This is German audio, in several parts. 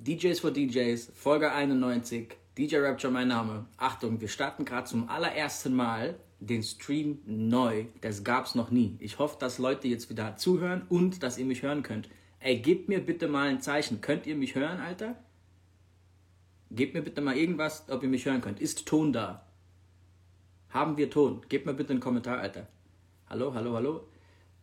DJs for DJs, Folge 91, DJ Rapture mein Name. Achtung, wir starten gerade zum allerersten Mal den Stream neu. Das gab's noch nie. Ich hoffe, dass Leute jetzt wieder zuhören und dass ihr mich hören könnt. Ey, gebt mir bitte mal ein Zeichen. Könnt ihr mich hören, Alter? Gebt mir bitte mal irgendwas, ob ihr mich hören könnt. Ist Ton da? Haben wir Ton? Gebt mir bitte einen Kommentar, Alter. Hallo, hallo, hallo.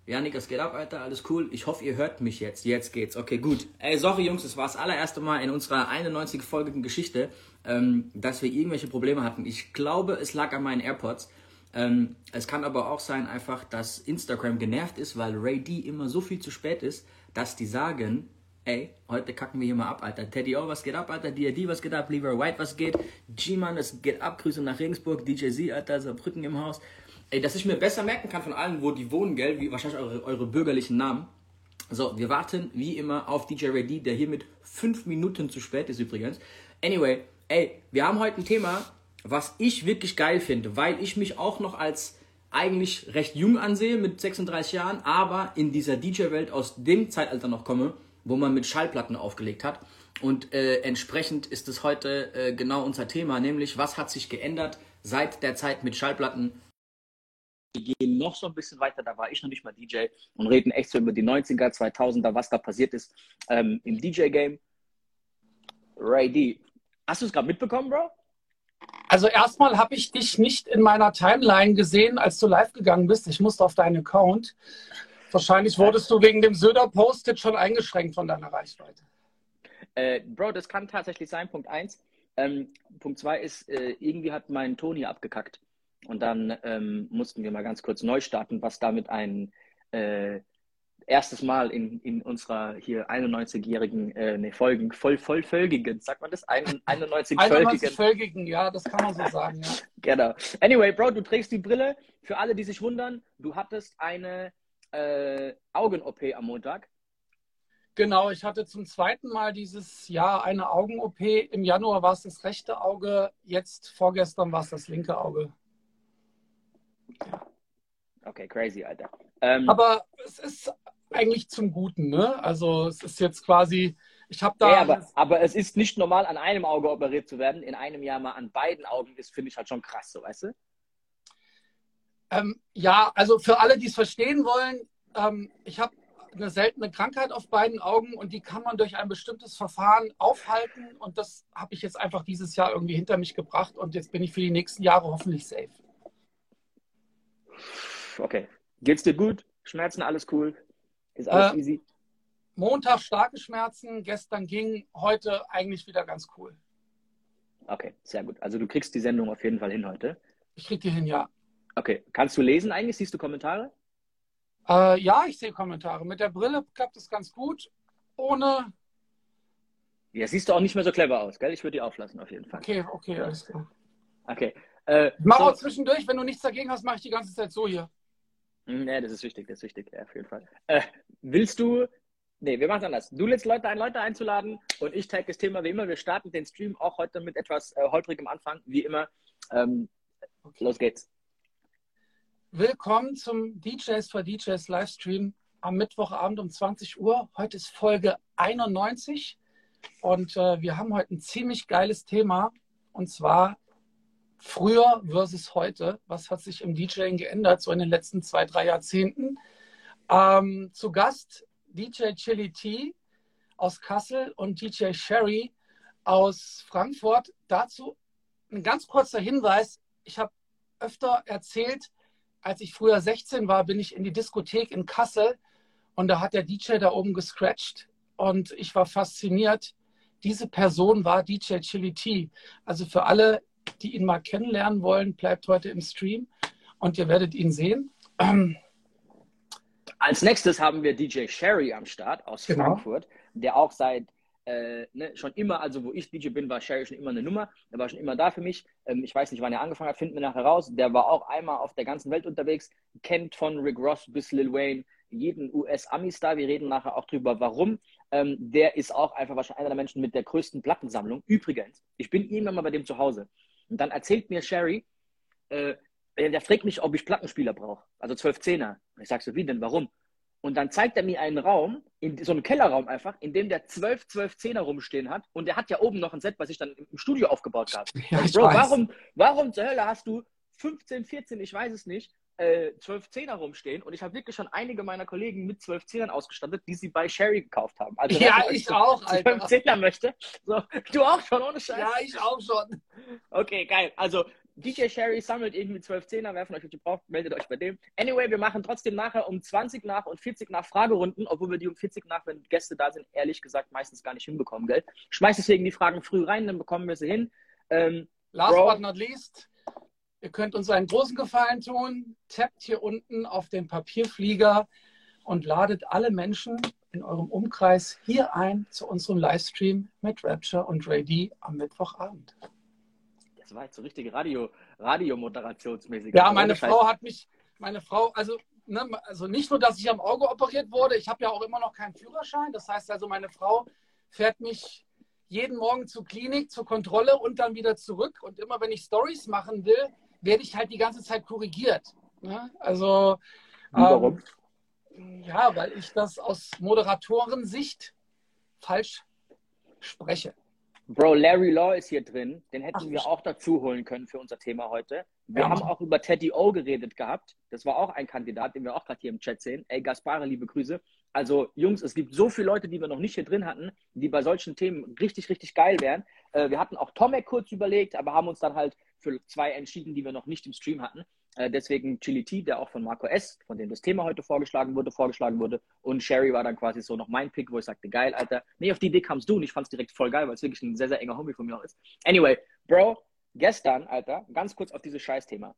Janik, es geht ab, Alter, alles cool. Ich hoffe, ihr hört mich jetzt. Jetzt geht's. Okay, gut. Ey, sorry, Jungs, es war das allererste Mal in unserer 91-folgigen Geschichte, ähm, dass wir irgendwelche Probleme hatten. Ich glaube, es lag an meinen AirPods. Ähm, es kann aber auch sein, einfach, dass Instagram genervt ist, weil Ray D immer so viel zu spät ist, dass die sagen, ey, heute kacken wir hier mal ab, Alter. Teddy O, was geht ab, Alter? D.A.D., was geht ab? Lever White, was geht? G-Man, es geht ab. Grüße nach Regensburg. DJ Z, Alter, Saarbrücken im Haus. Ey, dass ich mir besser merken kann von allen, wo die wohnen, gell, wie wahrscheinlich eure, eure bürgerlichen Namen. So, wir warten wie immer auf DJ Ready, der hier mit fünf Minuten zu spät ist übrigens. Anyway, ey, wir haben heute ein Thema, was ich wirklich geil finde, weil ich mich auch noch als eigentlich recht jung ansehe mit 36 Jahren, aber in dieser DJ-Welt aus dem Zeitalter noch komme, wo man mit Schallplatten aufgelegt hat. Und äh, entsprechend ist es heute äh, genau unser Thema, nämlich was hat sich geändert seit der Zeit mit Schallplatten wir gehen noch so ein bisschen weiter, da war ich noch nicht mal DJ und reden echt so über die 90er, 2000er, was da passiert ist ähm, im DJ-Game. Ray D, hast du es gerade mitbekommen, Bro? Also erstmal habe ich dich nicht in meiner Timeline gesehen, als du live gegangen bist. Ich musste auf deinen Account. Wahrscheinlich wurdest du wegen dem Söder-Post-it schon eingeschränkt von deiner Reichweite. Äh, Bro, das kann tatsächlich sein, Punkt 1. Ähm, Punkt 2 ist, äh, irgendwie hat mein Toni abgekackt. Und dann ähm, mussten wir mal ganz kurz neu starten, was damit ein äh, erstes Mal in, in unserer hier 91-jährigen äh, nee, Folgen, voll, vollvölgigen, sagt man das? Ein, 91 völgigen, ja, das kann man so sagen, ja. genau. Anyway, Bro, du trägst die Brille. Für alle, die sich wundern, du hattest eine äh, Augen-OP am Montag. Genau, ich hatte zum zweiten Mal dieses Jahr eine Augen-OP. Im Januar war es das rechte Auge, jetzt vorgestern war es das linke Auge. Okay, crazy, Alter. Ähm, aber es ist eigentlich zum Guten, ne? Also es ist jetzt quasi, ich habe da. Ja, aber, aber es ist nicht normal, an einem Auge operiert zu werden. In einem Jahr mal an beiden Augen ist, finde ich halt schon krass, so weißt du? Ähm, ja, also für alle, die es verstehen wollen, ähm, ich habe eine seltene Krankheit auf beiden Augen und die kann man durch ein bestimmtes Verfahren aufhalten und das habe ich jetzt einfach dieses Jahr irgendwie hinter mich gebracht und jetzt bin ich für die nächsten Jahre hoffentlich safe okay. Geht's dir gut? Schmerzen, alles cool? Ist alles äh, easy? Montag starke Schmerzen, gestern ging, heute eigentlich wieder ganz cool. Okay, sehr gut. Also du kriegst die Sendung auf jeden Fall hin heute. Ich krieg die hin, ja. Okay. Kannst du lesen eigentlich? Siehst du Kommentare? Äh, ja, ich sehe Kommentare. Mit der Brille klappt es ganz gut. Ohne. Ja, siehst du auch nicht mehr so clever aus, gell? Ich würde die auflassen, auf jeden Fall. Okay, okay, alles klar. Okay. Äh, mach so. auch zwischendurch, wenn du nichts dagegen hast, mache ich die ganze Zeit so hier. Nee, das ist wichtig, das ist wichtig, ja, auf jeden Fall. Äh, willst du, nee, wir machen es anders. Du lädst Leute ein, Leute einzuladen und ich tag das Thema wie immer. Wir starten den Stream auch heute mit etwas äh, holprigem Anfang, wie immer. Ähm, okay. Los geht's. Willkommen zum DJs for DJs Livestream am Mittwochabend um 20 Uhr. Heute ist Folge 91 und äh, wir haben heute ein ziemlich geiles Thema und zwar früher versus heute. Was hat sich im DJing geändert, so in den letzten zwei, drei Jahrzehnten? Ähm, zu Gast DJ Chili T aus Kassel und DJ Sherry aus Frankfurt. Dazu ein ganz kurzer Hinweis. Ich habe öfter erzählt, als ich früher 16 war, bin ich in die Diskothek in Kassel und da hat der DJ da oben gescratcht und ich war fasziniert. Diese Person war DJ Chili T. Also für alle, die ihn mal kennenlernen wollen, bleibt heute im Stream und ihr werdet ihn sehen. Als nächstes haben wir DJ Sherry am Start aus genau. Frankfurt, der auch seit äh, ne, schon immer, also wo ich DJ bin, war Sherry schon immer eine Nummer. Der war schon immer da für mich. Ähm, ich weiß nicht, wann er angefangen hat, finden wir nachher raus. Der war auch einmal auf der ganzen Welt unterwegs, kennt von Rick Ross bis Lil Wayne jeden US-Ami-Star. Wir reden nachher auch drüber, warum. Ähm, der ist auch einfach wahrscheinlich einer der Menschen mit der größten Plattensammlung. Übrigens, ich bin irgendwann mal bei dem zu Hause. Und dann erzählt mir Sherry, äh, der fragt mich, ob ich Plattenspieler brauche, also 12 Zehner. Ich sage so, wie denn, warum? Und dann zeigt er mir einen Raum, in so einem Kellerraum einfach, in dem der 12, 12 Zehner rumstehen hat und der hat ja oben noch ein Set, was ich dann im Studio aufgebaut habe. Ja, Bro, warum, warum zur Hölle hast du 15, 14, ich weiß es nicht, äh, 12 Zehner rumstehen und ich habe wirklich schon einige meiner Kollegen mit 12 Zehnern ausgestattet, die sie bei Sherry gekauft haben. Also, ja, ich auch, Alter. 12 Zehner möchte. So, du auch schon, ohne Scheiß? Ja, ich auch schon. Okay, geil. Also, DJ Sherry sammelt irgendwie 12 Zehner, wer von euch die braucht, meldet euch bei dem. Anyway, wir machen trotzdem nachher um 20 nach und 40 nach Fragerunden, obwohl wir die um 40 nach, wenn Gäste da sind, ehrlich gesagt meistens gar nicht hinbekommen, gell? Schmeiß deswegen die Fragen früh rein, dann bekommen wir sie hin. Ähm, Last Bro, but not least, ihr könnt uns einen großen Gefallen tun. Tappt hier unten auf den Papierflieger und ladet alle Menschen in eurem Umkreis hier ein zu unserem Livestream mit Rapture und Ray D am Mittwochabend war jetzt so richtige Radio, Radiomoderationsmäßig. Ja, meine Frau hat mich, meine Frau, also, ne, also nicht nur, dass ich am Auge operiert wurde, ich habe ja auch immer noch keinen Führerschein. Das heißt also, meine Frau fährt mich jeden Morgen zur Klinik, zur Kontrolle und dann wieder zurück. Und immer wenn ich Stories machen will, werde ich halt die ganze Zeit korrigiert. Ne? Also Warum? Ähm, ja, weil ich das aus Moderatorensicht falsch spreche. Bro, Larry Law ist hier drin. Den hätten Ach, wir auch dazu holen können für unser Thema heute. Wir ja. haben auch über Teddy O geredet gehabt. Das war auch ein Kandidat, den wir auch gerade hier im Chat sehen. Ey, Gaspare, liebe Grüße. Also, Jungs, es gibt so viele Leute, die wir noch nicht hier drin hatten, die bei solchen Themen richtig, richtig geil wären. Äh, wir hatten auch Tomek kurz überlegt, aber haben uns dann halt für zwei entschieden, die wir noch nicht im Stream hatten. Äh, deswegen Chili T, der auch von Marco S., von dem das Thema heute vorgeschlagen wurde, vorgeschlagen wurde. Und Sherry war dann quasi so noch mein Pick, wo ich sagte, geil, Alter. Nee, auf die Idee kamst du und ich fand es direkt voll geil, weil es wirklich ein sehr, sehr enger Homie von mir auch ist. Anyway, Bro, gestern, Alter, ganz kurz auf dieses Scheißthema.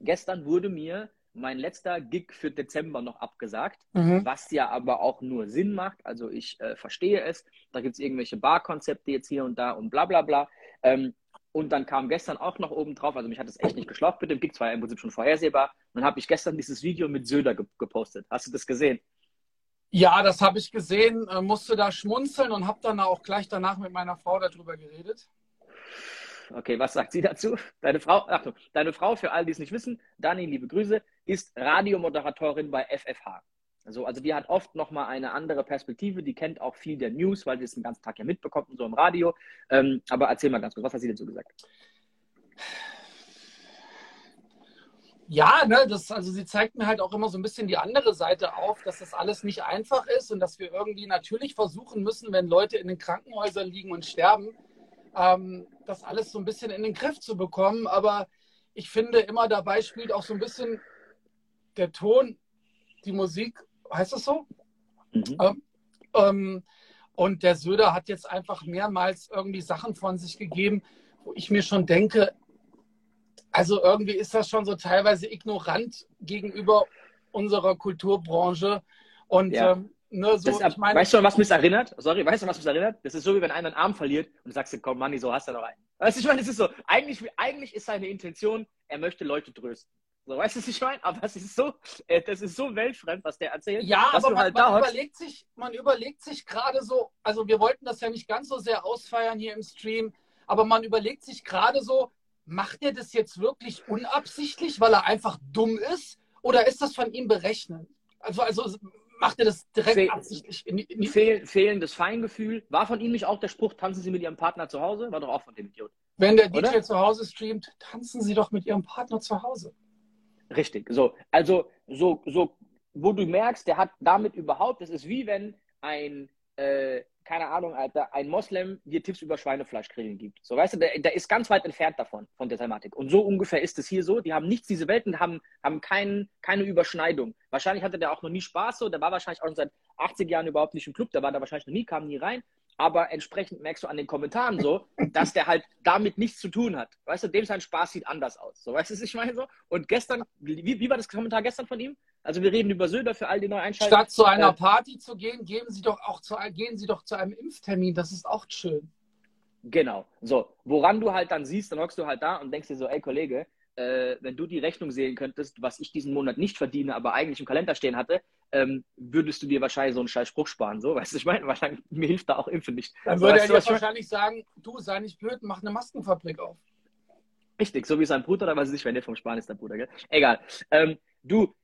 Gestern wurde mir mein letzter Gig für Dezember noch abgesagt, mhm. was ja aber auch nur Sinn macht. Also ich äh, verstehe es. Da gibt es irgendwelche Barkonzepte jetzt hier und da und bla bla bla. Ähm, und dann kam gestern auch noch oben drauf, also mich hat es echt nicht geschlaucht mit dem Gig, zwar im Prinzip schon vorhersehbar. Und dann habe ich gestern dieses Video mit Söder ge gepostet. Hast du das gesehen? Ja, das habe ich gesehen, äh, musste da schmunzeln und habe dann auch gleich danach mit meiner Frau darüber geredet. Okay, was sagt sie dazu? Deine Frau, Achtung, deine Frau, für alle, die es nicht wissen, Dani, liebe Grüße, ist Radiomoderatorin bei FFH. Also, also die hat oft nochmal eine andere Perspektive, die kennt auch viel der News, weil sie es den ganzen Tag ja mitbekommt und so im Radio. Ähm, aber erzähl mal ganz kurz, was hat sie dazu gesagt? Ja, ne, das, also sie zeigt mir halt auch immer so ein bisschen die andere Seite auf, dass das alles nicht einfach ist und dass wir irgendwie natürlich versuchen müssen, wenn Leute in den Krankenhäusern liegen und sterben, ähm, das alles so ein bisschen in den Griff zu bekommen. Aber ich finde immer dabei spielt auch so ein bisschen der Ton, die Musik heißt das so? Mhm. Ähm, ähm, und der Söder hat jetzt einfach mehrmals irgendwie Sachen von sich gegeben, wo ich mir schon denke, also irgendwie ist das schon so teilweise ignorant gegenüber unserer Kulturbranche. Und ja. ähm, ne, so, das, ich meine, weißt du, was mich erinnert? Sorry, weißt du, was mich erinnert? Das ist so, wie wenn einer einen Arm verliert und du sagst, komm, Manni, so hast du noch einen. Weißt du, ich meine, das ist so, eigentlich, eigentlich ist seine Intention, er möchte Leute trösten. So, weißt du, was ich meine? Aber es ist so, äh, das ist so weltfremd, was der erzählt. Ja, aber man, halt man überlegt sich, man überlegt sich gerade so, also wir wollten das ja nicht ganz so sehr ausfeiern hier im Stream, aber man überlegt sich gerade so, macht er das jetzt wirklich unabsichtlich, weil er einfach dumm ist? Oder ist das von ihm berechnet? Also, also macht er das direkt Fehl, absichtlich? In, in Fehl, fehlendes Feingefühl. War von ihm nicht auch der Spruch, tanzen Sie mit Ihrem Partner zu Hause? War doch auch von dem Idiot. Wenn der DJ Oder? zu Hause streamt, tanzen Sie doch mit Ihrem Partner zu Hause. Richtig. So, also so, so, wo du merkst, der hat damit überhaupt, das ist wie wenn ein, äh, keine Ahnung, Alter, ein Moslem dir Tipps über Schweinefleischgrillen gibt. So, weißt du, der, der ist ganz weit entfernt davon, von der Thematik. Und so ungefähr ist es hier so. Die haben nichts, diese Welten haben, haben kein, keine Überschneidung. Wahrscheinlich hatte der auch noch nie Spaß so. Der war wahrscheinlich auch seit 80 Jahren überhaupt nicht im Club. Der war da wahrscheinlich noch nie, kam nie rein aber entsprechend merkst du an den Kommentaren so, dass der halt damit nichts zu tun hat. Weißt du, dem sein Spaß sieht anders aus. So, weißt du, was ich meine so? Und gestern, wie, wie war das Kommentar gestern von ihm? Also wir reden über Söder für all die neu einschalten. Statt zu einer äh, Party zu gehen, geben Sie doch auch zu, gehen Sie doch zu einem Impftermin. Das ist auch schön. Genau. So, woran du halt dann siehst, dann hockst du halt da und denkst dir so, ey Kollege, äh, wenn du die Rechnung sehen könntest, was ich diesen Monat nicht verdiene, aber eigentlich im Kalender stehen hatte, ähm, würdest du dir wahrscheinlich so einen scheiß Spruch sparen. So, weißt du, ich meine, wahrscheinlich, mir hilft da auch Impfen nicht. Dann würde er dir wahrscheinlich sagen, du sei nicht blöd, mach eine Maskenfabrik auf. Richtig, so wie sein Bruder, da weiß ich nicht, wenn der vom Sparen ist, der Bruder, gell? Egal. Ähm, du,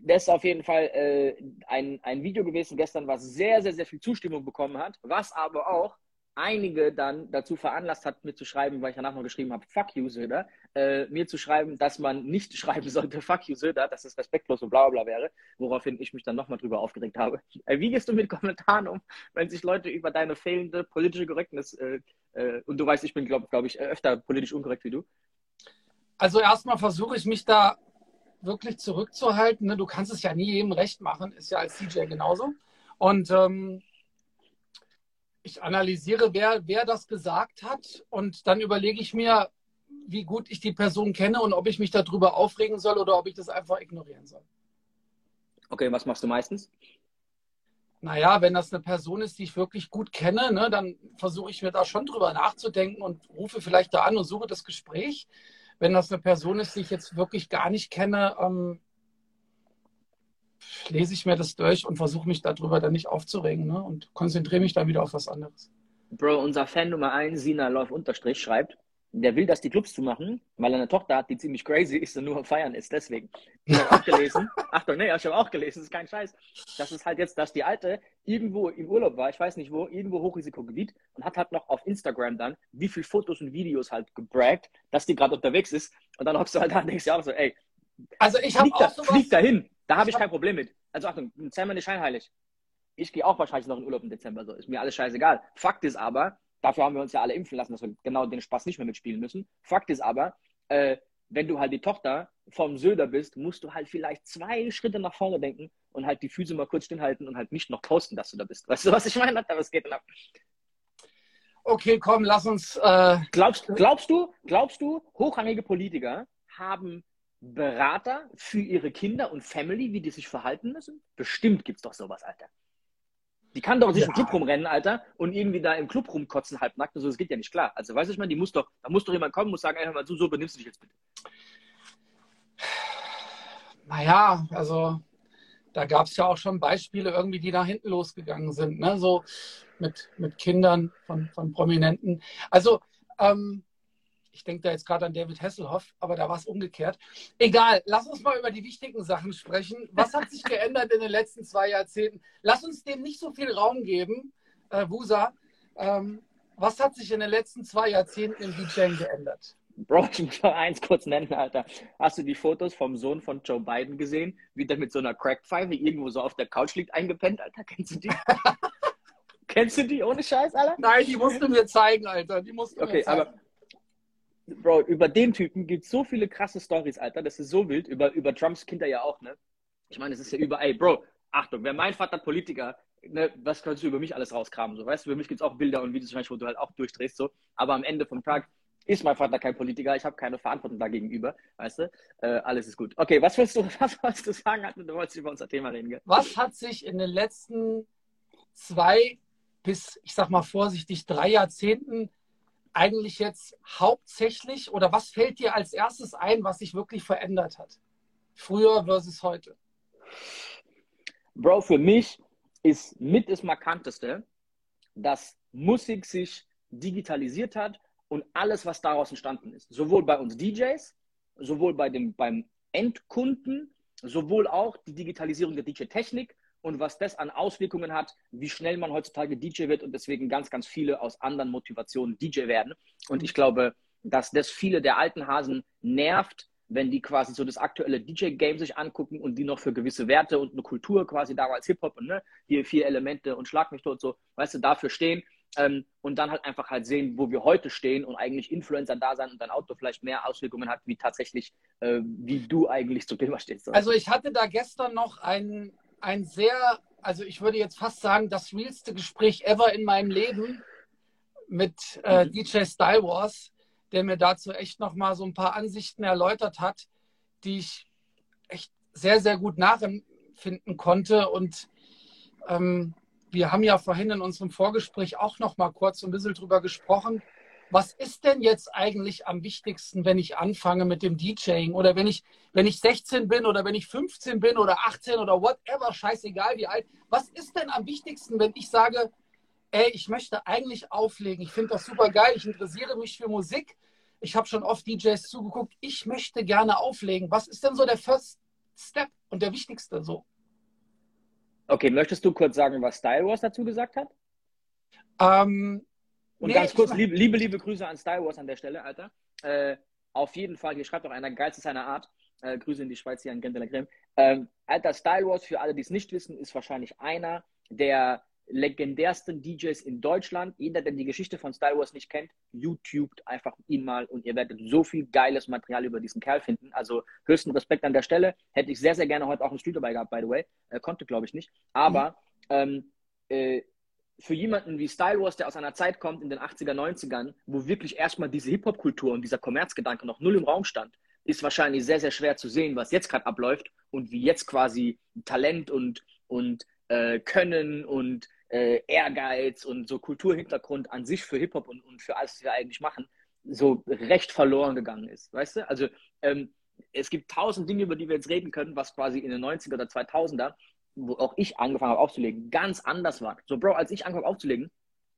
das ist auf jeden Fall äh, ein, ein Video gewesen gestern, was sehr, sehr, sehr viel Zustimmung bekommen hat, was aber auch einige dann dazu veranlasst hat, mir zu schreiben, weil ich danach noch geschrieben habe, fuck you, Söder, äh, mir zu schreiben, dass man nicht schreiben sollte, fuck you, Söder, dass es respektlos und bla bla wäre, woraufhin ich mich dann nochmal drüber aufgeregt habe. Äh, wie gehst du mit Kommentaren um, wenn sich Leute über deine fehlende politische Korrektness, äh, äh und du weißt, ich bin, glaube glaub ich, öfter politisch unkorrekt wie du? Also erstmal versuche ich mich da wirklich zurückzuhalten. Ne? Du kannst es ja nie jedem recht machen, ist ja als DJ genauso. Und ähm, ich analysiere, wer, wer das gesagt hat und dann überlege ich mir, wie gut ich die Person kenne und ob ich mich darüber aufregen soll oder ob ich das einfach ignorieren soll. Okay, was machst du meistens? Naja, wenn das eine Person ist, die ich wirklich gut kenne, ne, dann versuche ich mir da schon drüber nachzudenken und rufe vielleicht da an und suche das Gespräch. Wenn das eine Person ist, die ich jetzt wirklich gar nicht kenne, ähm, lese ich mir das durch und versuche mich darüber dann nicht aufzuregen ne? und konzentriere mich dann wieder auf was anderes. Bro, unser Fan Nummer 1, Sina Love Unterstrich, schreibt, der will, dass die Clubs zu machen, weil er eine Tochter hat, die ziemlich crazy ist und nur am Feiern ist. Deswegen. Ich habe auch gelesen. Achtung, nee, ich habe auch gelesen, das ist kein Scheiß. Das ist halt jetzt, dass die Alte irgendwo im Urlaub war, ich weiß nicht wo, irgendwo Hochrisikogebiet und hat halt noch auf Instagram dann, wie viele Fotos und Videos halt gebraggt, dass die gerade unterwegs ist. Und dann hockst du halt da und denkst dir auch so, ey, also ich habe auch da, sowas, flieg dahin. Da habe ich kein Problem mit. Also Achtung, Dezember nicht scheinheilig. Ich gehe auch wahrscheinlich noch in Urlaub im Dezember, so ist mir alles scheißegal. Fakt ist aber, dafür haben wir uns ja alle impfen lassen, dass wir genau den Spaß nicht mehr mitspielen müssen. Fakt ist aber, äh, wenn du halt die Tochter vom Söder bist, musst du halt vielleicht zwei Schritte nach vorne denken und halt die Füße mal kurz stillhalten und halt nicht noch posten, dass du da bist. Weißt du, was ich meine? Aber es geht dann ab. Okay, komm, lass uns. Äh... Glaubst, glaubst du, glaubst du, hochrangige Politiker haben Berater für ihre Kinder und Family, wie die sich verhalten müssen? Bestimmt gibt es doch sowas, Alter. Die kann doch nicht ja. im Club rumrennen, Alter, und irgendwie da im Club rumkotzen, halbnackt und so. Das geht ja nicht klar. Also, weißt du, ich meine, die muss doch, da muss doch jemand kommen und sagen, ey, hör mal, so, so benimmst du dich jetzt bitte. Naja, also, da gab es ja auch schon Beispiele irgendwie, die nach hinten losgegangen sind, ne? So mit, mit Kindern von, von Prominenten. Also, ähm, ich denke da jetzt gerade an David Hasselhoff, aber da war es umgekehrt. Egal, lass uns mal über die wichtigen Sachen sprechen. Was hat sich geändert in den letzten zwei Jahrzehnten? Lass uns dem nicht so viel Raum geben, äh, Wusa. Ähm, was hat sich in den letzten zwei Jahrzehnten im DJing geändert? Bro, ich muss mal eins kurz nennen, Alter. Hast du die Fotos vom Sohn von Joe Biden gesehen, wie der mit so einer Crackpfeife irgendwo so auf der Couch liegt, eingepennt, Alter? Kennst du die? Kennst du die ohne Scheiß, Alter? Nein, die musst du mir zeigen, Alter. Die musst du okay, mir zeigen. aber Bro, über den Typen gibt es so viele krasse Stories, Alter. Das ist so wild. Über, über Trumps Kinder ja auch, ne? Ich meine, es ist ja überall. Ey, Bro, Achtung, wenn mein Vater Politiker, ne, was kannst du über mich alles rauskramen? So, weißt du, für mich gibt es auch Bilder und Videos, wo du halt auch durchdrehst, so. Aber am Ende vom Tag ist mein Vater kein Politiker, ich habe keine Verantwortung dagegenüber, weißt du? Äh, alles ist gut. Okay, was willst du, was wolltest du sagen? Du wolltest über unser Thema reden, gell? Was hat sich in den letzten zwei bis, ich sag mal vorsichtig, drei Jahrzehnten eigentlich jetzt hauptsächlich oder was fällt dir als erstes ein, was sich wirklich verändert hat? Früher versus heute? Bro, für mich ist mit das Markanteste, dass Musik sich digitalisiert hat und alles, was daraus entstanden ist. Sowohl bei uns DJs, sowohl bei dem, beim Endkunden, sowohl auch die Digitalisierung der DJ-Technik und was das an Auswirkungen hat, wie schnell man heutzutage DJ wird und deswegen ganz, ganz viele aus anderen Motivationen DJ werden. Und ich glaube, dass das viele der alten Hasen nervt, wenn die quasi so das aktuelle DJ-Game sich angucken und die noch für gewisse Werte und eine Kultur quasi damals Hip-Hop und ne, hier vier Elemente und Schlag mich tot so, weißt du, dafür stehen ähm, und dann halt einfach halt sehen, wo wir heute stehen und eigentlich Influencer da sein und dein Auto vielleicht mehr Auswirkungen hat, wie tatsächlich, äh, wie du eigentlich zum Thema stehst. So. Also ich hatte da gestern noch einen ein sehr, also ich würde jetzt fast sagen, das realste Gespräch ever in meinem Leben mit äh, mhm. DJ Style Wars, der mir dazu echt nochmal so ein paar Ansichten erläutert hat, die ich echt sehr, sehr gut nachempfinden konnte. Und ähm, wir haben ja vorhin in unserem Vorgespräch auch nochmal kurz ein bisschen drüber gesprochen, was ist denn jetzt eigentlich am wichtigsten, wenn ich anfange mit dem DJing oder wenn ich, wenn ich 16 bin oder wenn ich 15 bin oder 18 oder whatever, scheißegal wie alt. Was ist denn am wichtigsten, wenn ich sage, ey, ich möchte eigentlich auflegen, ich finde das super geil, ich interessiere mich für Musik, ich habe schon oft DJs zugeguckt, ich möchte gerne auflegen. Was ist denn so der First Step und der wichtigste so. Okay, möchtest du kurz sagen, was Style Wars dazu gesagt hat? Ähm, Und Nee, ganz kurz, liebe, liebe, liebe Grüße an Style Wars an der Stelle, Alter. Äh, auf jeden Fall, hier schreibt auch einer, geilste seiner Art. Äh, Grüße in die Schweiz hier an Gent de la Creme. Ähm, Alter, Style Wars, für alle, die es nicht wissen, ist wahrscheinlich einer der legendärsten DJs in Deutschland. Jeder, der die Geschichte von Style Wars nicht kennt, YouTubet einfach ihn mal und ihr werdet so viel geiles Material über diesen Kerl finden. Also höchsten Respekt an der Stelle. Hätte ich sehr, sehr gerne heute auch einen Street dabei gehabt, by the way. Äh, konnte, glaube ich, nicht. Aber ähm, äh, für jemanden wie Style Wars, der aus einer Zeit kommt in den 80er, 90ern, wo wirklich erstmal diese Hip-Hop-Kultur und dieser Kommerzgedanke noch null im Raum stand, ist wahrscheinlich sehr, sehr schwer zu sehen, was jetzt gerade abläuft und wie jetzt quasi Talent und, und äh, Können und äh, Ehrgeiz und so Kulturhintergrund an sich für Hip-Hop und, und für alles, was wir eigentlich machen, so recht verloren gegangen ist. Weißt du? Also ähm, es gibt tausend Dinge, über die wir jetzt reden können, was quasi in den 90er oder 2000er wo auch ich angefangen habe aufzulegen, ganz anders war. So, Bro, als ich angefangen habe aufzulegen,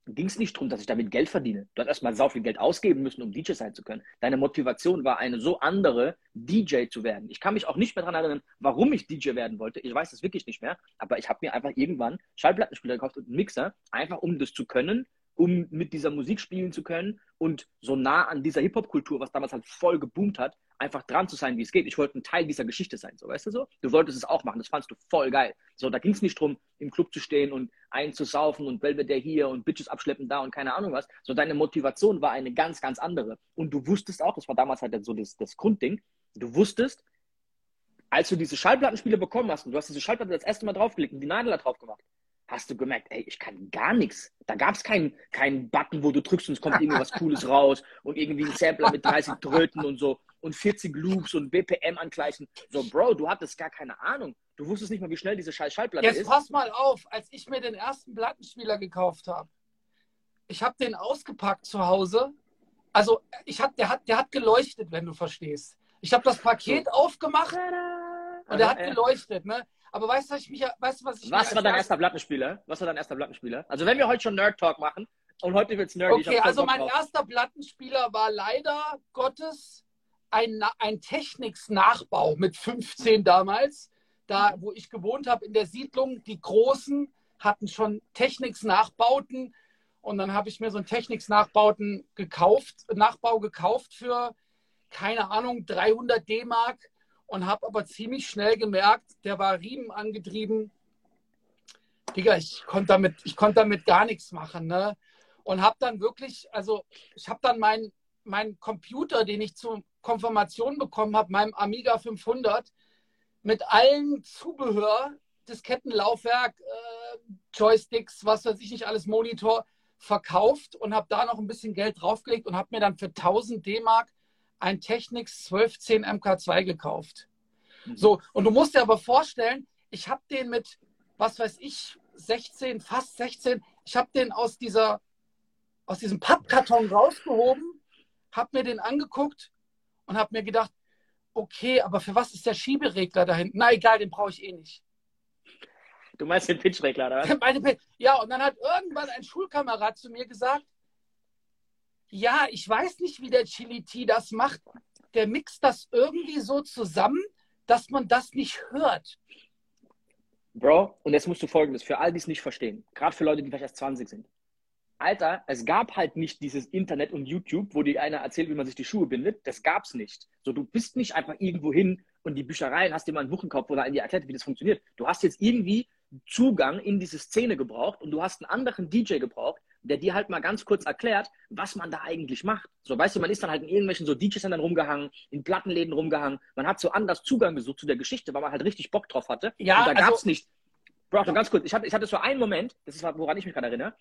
ging es nicht darum, dass ich damit Geld verdiene. Du hast erstmal sau viel Geld ausgeben müssen, um DJ sein zu können. Deine Motivation war eine so andere, DJ zu werden. Ich kann mich auch nicht mehr daran erinnern, warum ich DJ werden wollte. Ich weiß es wirklich nicht mehr. Aber ich habe mir einfach irgendwann Schallplattenspieler gekauft und einen Mixer, einfach um das zu können, um mit dieser Musik spielen zu können und so nah an dieser Hip-Hop-Kultur, was damals halt voll geboomt hat, einfach dran zu sein, wie es geht. Ich wollte ein Teil dieser Geschichte sein, so weißt du so? Du wolltest es auch machen, das fandst du voll geil. So, da ging es nicht drum, im Club zu stehen und einzusaufen und Belvedere hier und Bitches abschleppen da und keine Ahnung was. So, deine Motivation war eine ganz, ganz andere. Und du wusstest auch, das war damals halt so das, das Grundding, du wusstest, als du diese Schallplattenspiele bekommen hast und du hast diese Schallplatte das erste Mal draufgelegt und die Nadel da drauf gemacht, hast du gemerkt, ey, ich kann gar nichts. Da gab es keinen keinen Button, wo du drückst und es kommt irgendwas Cooles raus und irgendwie ein Sampler mit 30 Tröten und so und 40 Loops und BPM angleichen. So, Bro, du hattest gar keine Ahnung. Du wusstest nicht mal, wie schnell diese scheiß Schallplatte Jetzt ist. pass mal auf, als ich mir den ersten Plattenspieler gekauft habe. Ich habe den ausgepackt zu Hause. Also ich hab, der, hat, der hat geleuchtet, wenn du verstehst. Ich habe das Paket aufgemacht und der hat geleuchtet. Ne? Aber weißt du, was ich mich, weißt du, was ich Was war dein erster Plattenspieler? Was war dein erster Plattenspieler? Also wenn wir heute schon Nerd Talk machen und heute wird's nerdy. Okay, also mein drauf. erster Plattenspieler war leider Gottes ein, ein Technics-Nachbau mit 15 damals. Da, wo ich gewohnt habe in der Siedlung, die Großen hatten schon Technics-Nachbauten. Und dann habe ich mir so einen Technics-Nachbauten gekauft, Nachbau gekauft für, keine Ahnung, 300 D-Mark und habe aber ziemlich schnell gemerkt, der war Riemen angetrieben. Digga, ich konnte damit, ich konnte damit gar nichts machen. Ne? und habe dann wirklich, also ich habe dann meinen mein Computer, den ich zur Konfirmation bekommen habe, meinem Amiga 500, mit allen Zubehör, Diskettenlaufwerk, äh, Joysticks, was weiß ich nicht, alles Monitor, verkauft und habe da noch ein bisschen Geld draufgelegt und habe mir dann für 1000 D-Mark ein Technics 1210 MK2 gekauft. So, und du musst dir aber vorstellen, ich habe den mit, was weiß ich, 16, fast 16, ich habe den aus dieser aus diesem Pappkarton rausgehoben, habe mir den angeguckt und habe mir gedacht, okay, aber für was ist der Schieberegler da hinten? Na egal, den brauche ich eh nicht. Du meinst den Pitchregler, oder? Meine Ja, und dann hat irgendwann ein Schulkamerad zu mir gesagt, ja, ich weiß nicht, wie der Chili Tea das macht. Der mixt das irgendwie so zusammen, dass man das nicht hört. Bro, und jetzt musst du folgendes, für all die es nicht verstehen, gerade für Leute, die vielleicht erst 20 sind. Alter, es gab halt nicht dieses Internet und YouTube, wo dir einer erzählt, wie man sich die Schuhe bindet. Das gab's nicht. So, du bist nicht einfach irgendwo hin und die Büchereien hast dir mal ein Buch gekauft, wo da dir erklärt, wie das funktioniert. Du hast jetzt irgendwie Zugang in diese Szene gebraucht und du hast einen anderen DJ gebraucht, der dir halt mal ganz kurz erklärt, was man da eigentlich macht. So, weißt du, man ist dann halt in irgendwelchen so DJ-Sendern rumgehangen, in Plattenläden rumgehangen. Man hat so anders Zugang gesucht zu der Geschichte, weil man halt richtig Bock drauf hatte. Ja, und da also- gab's nicht. Bro, nur ganz kurz, ich hatte, ich hatte so einen Moment, das ist, woran ich mich gerade erinnere,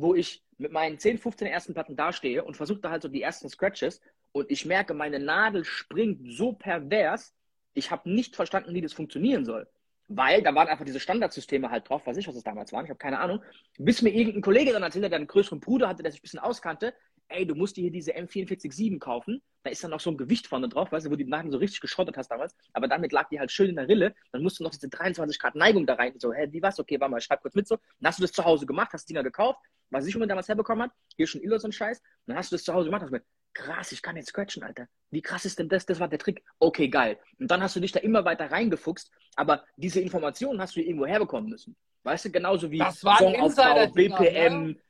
wo ich mit meinen 10, 15 ersten Platten dastehe und versuche da halt so die ersten Scratches und ich merke, meine Nadel springt so pervers, ich habe nicht verstanden, wie das funktionieren soll. Weil da waren einfach diese Standardsysteme halt drauf, weiß ich, was es damals waren, ich habe keine Ahnung. Bis mir irgendein Kollege dann erzählt hat, der einen größeren Bruder hatte, der sich ein bisschen auskannte, ey, du musst dir hier diese M447 kaufen, da ist dann noch so ein Gewicht vorne drauf, weißt du, wo du die Nadeln so richtig geschrottet hast damals, aber damit lag die halt schön in der Rille, dann musst du noch diese 23 Grad Neigung da rein, so, hä, wie was, okay, warte mal, schreib kurz mit so, dann hast du das zu Hause gemacht, hast Dinger gekauft, was ich schon damals herbekommen hat, hier schon Illos und Scheiß, dann hast du das zu Hause gemacht, hast du mir, krass, ich kann jetzt scratchen, Alter. Wie krass ist denn das? Das war der Trick. Okay, geil. Und dann hast du dich da immer weiter reingefuchst, aber diese Informationen hast du irgendwo herbekommen müssen. Weißt du, genauso wie Songaufbau, Insider-Dinger, BPM.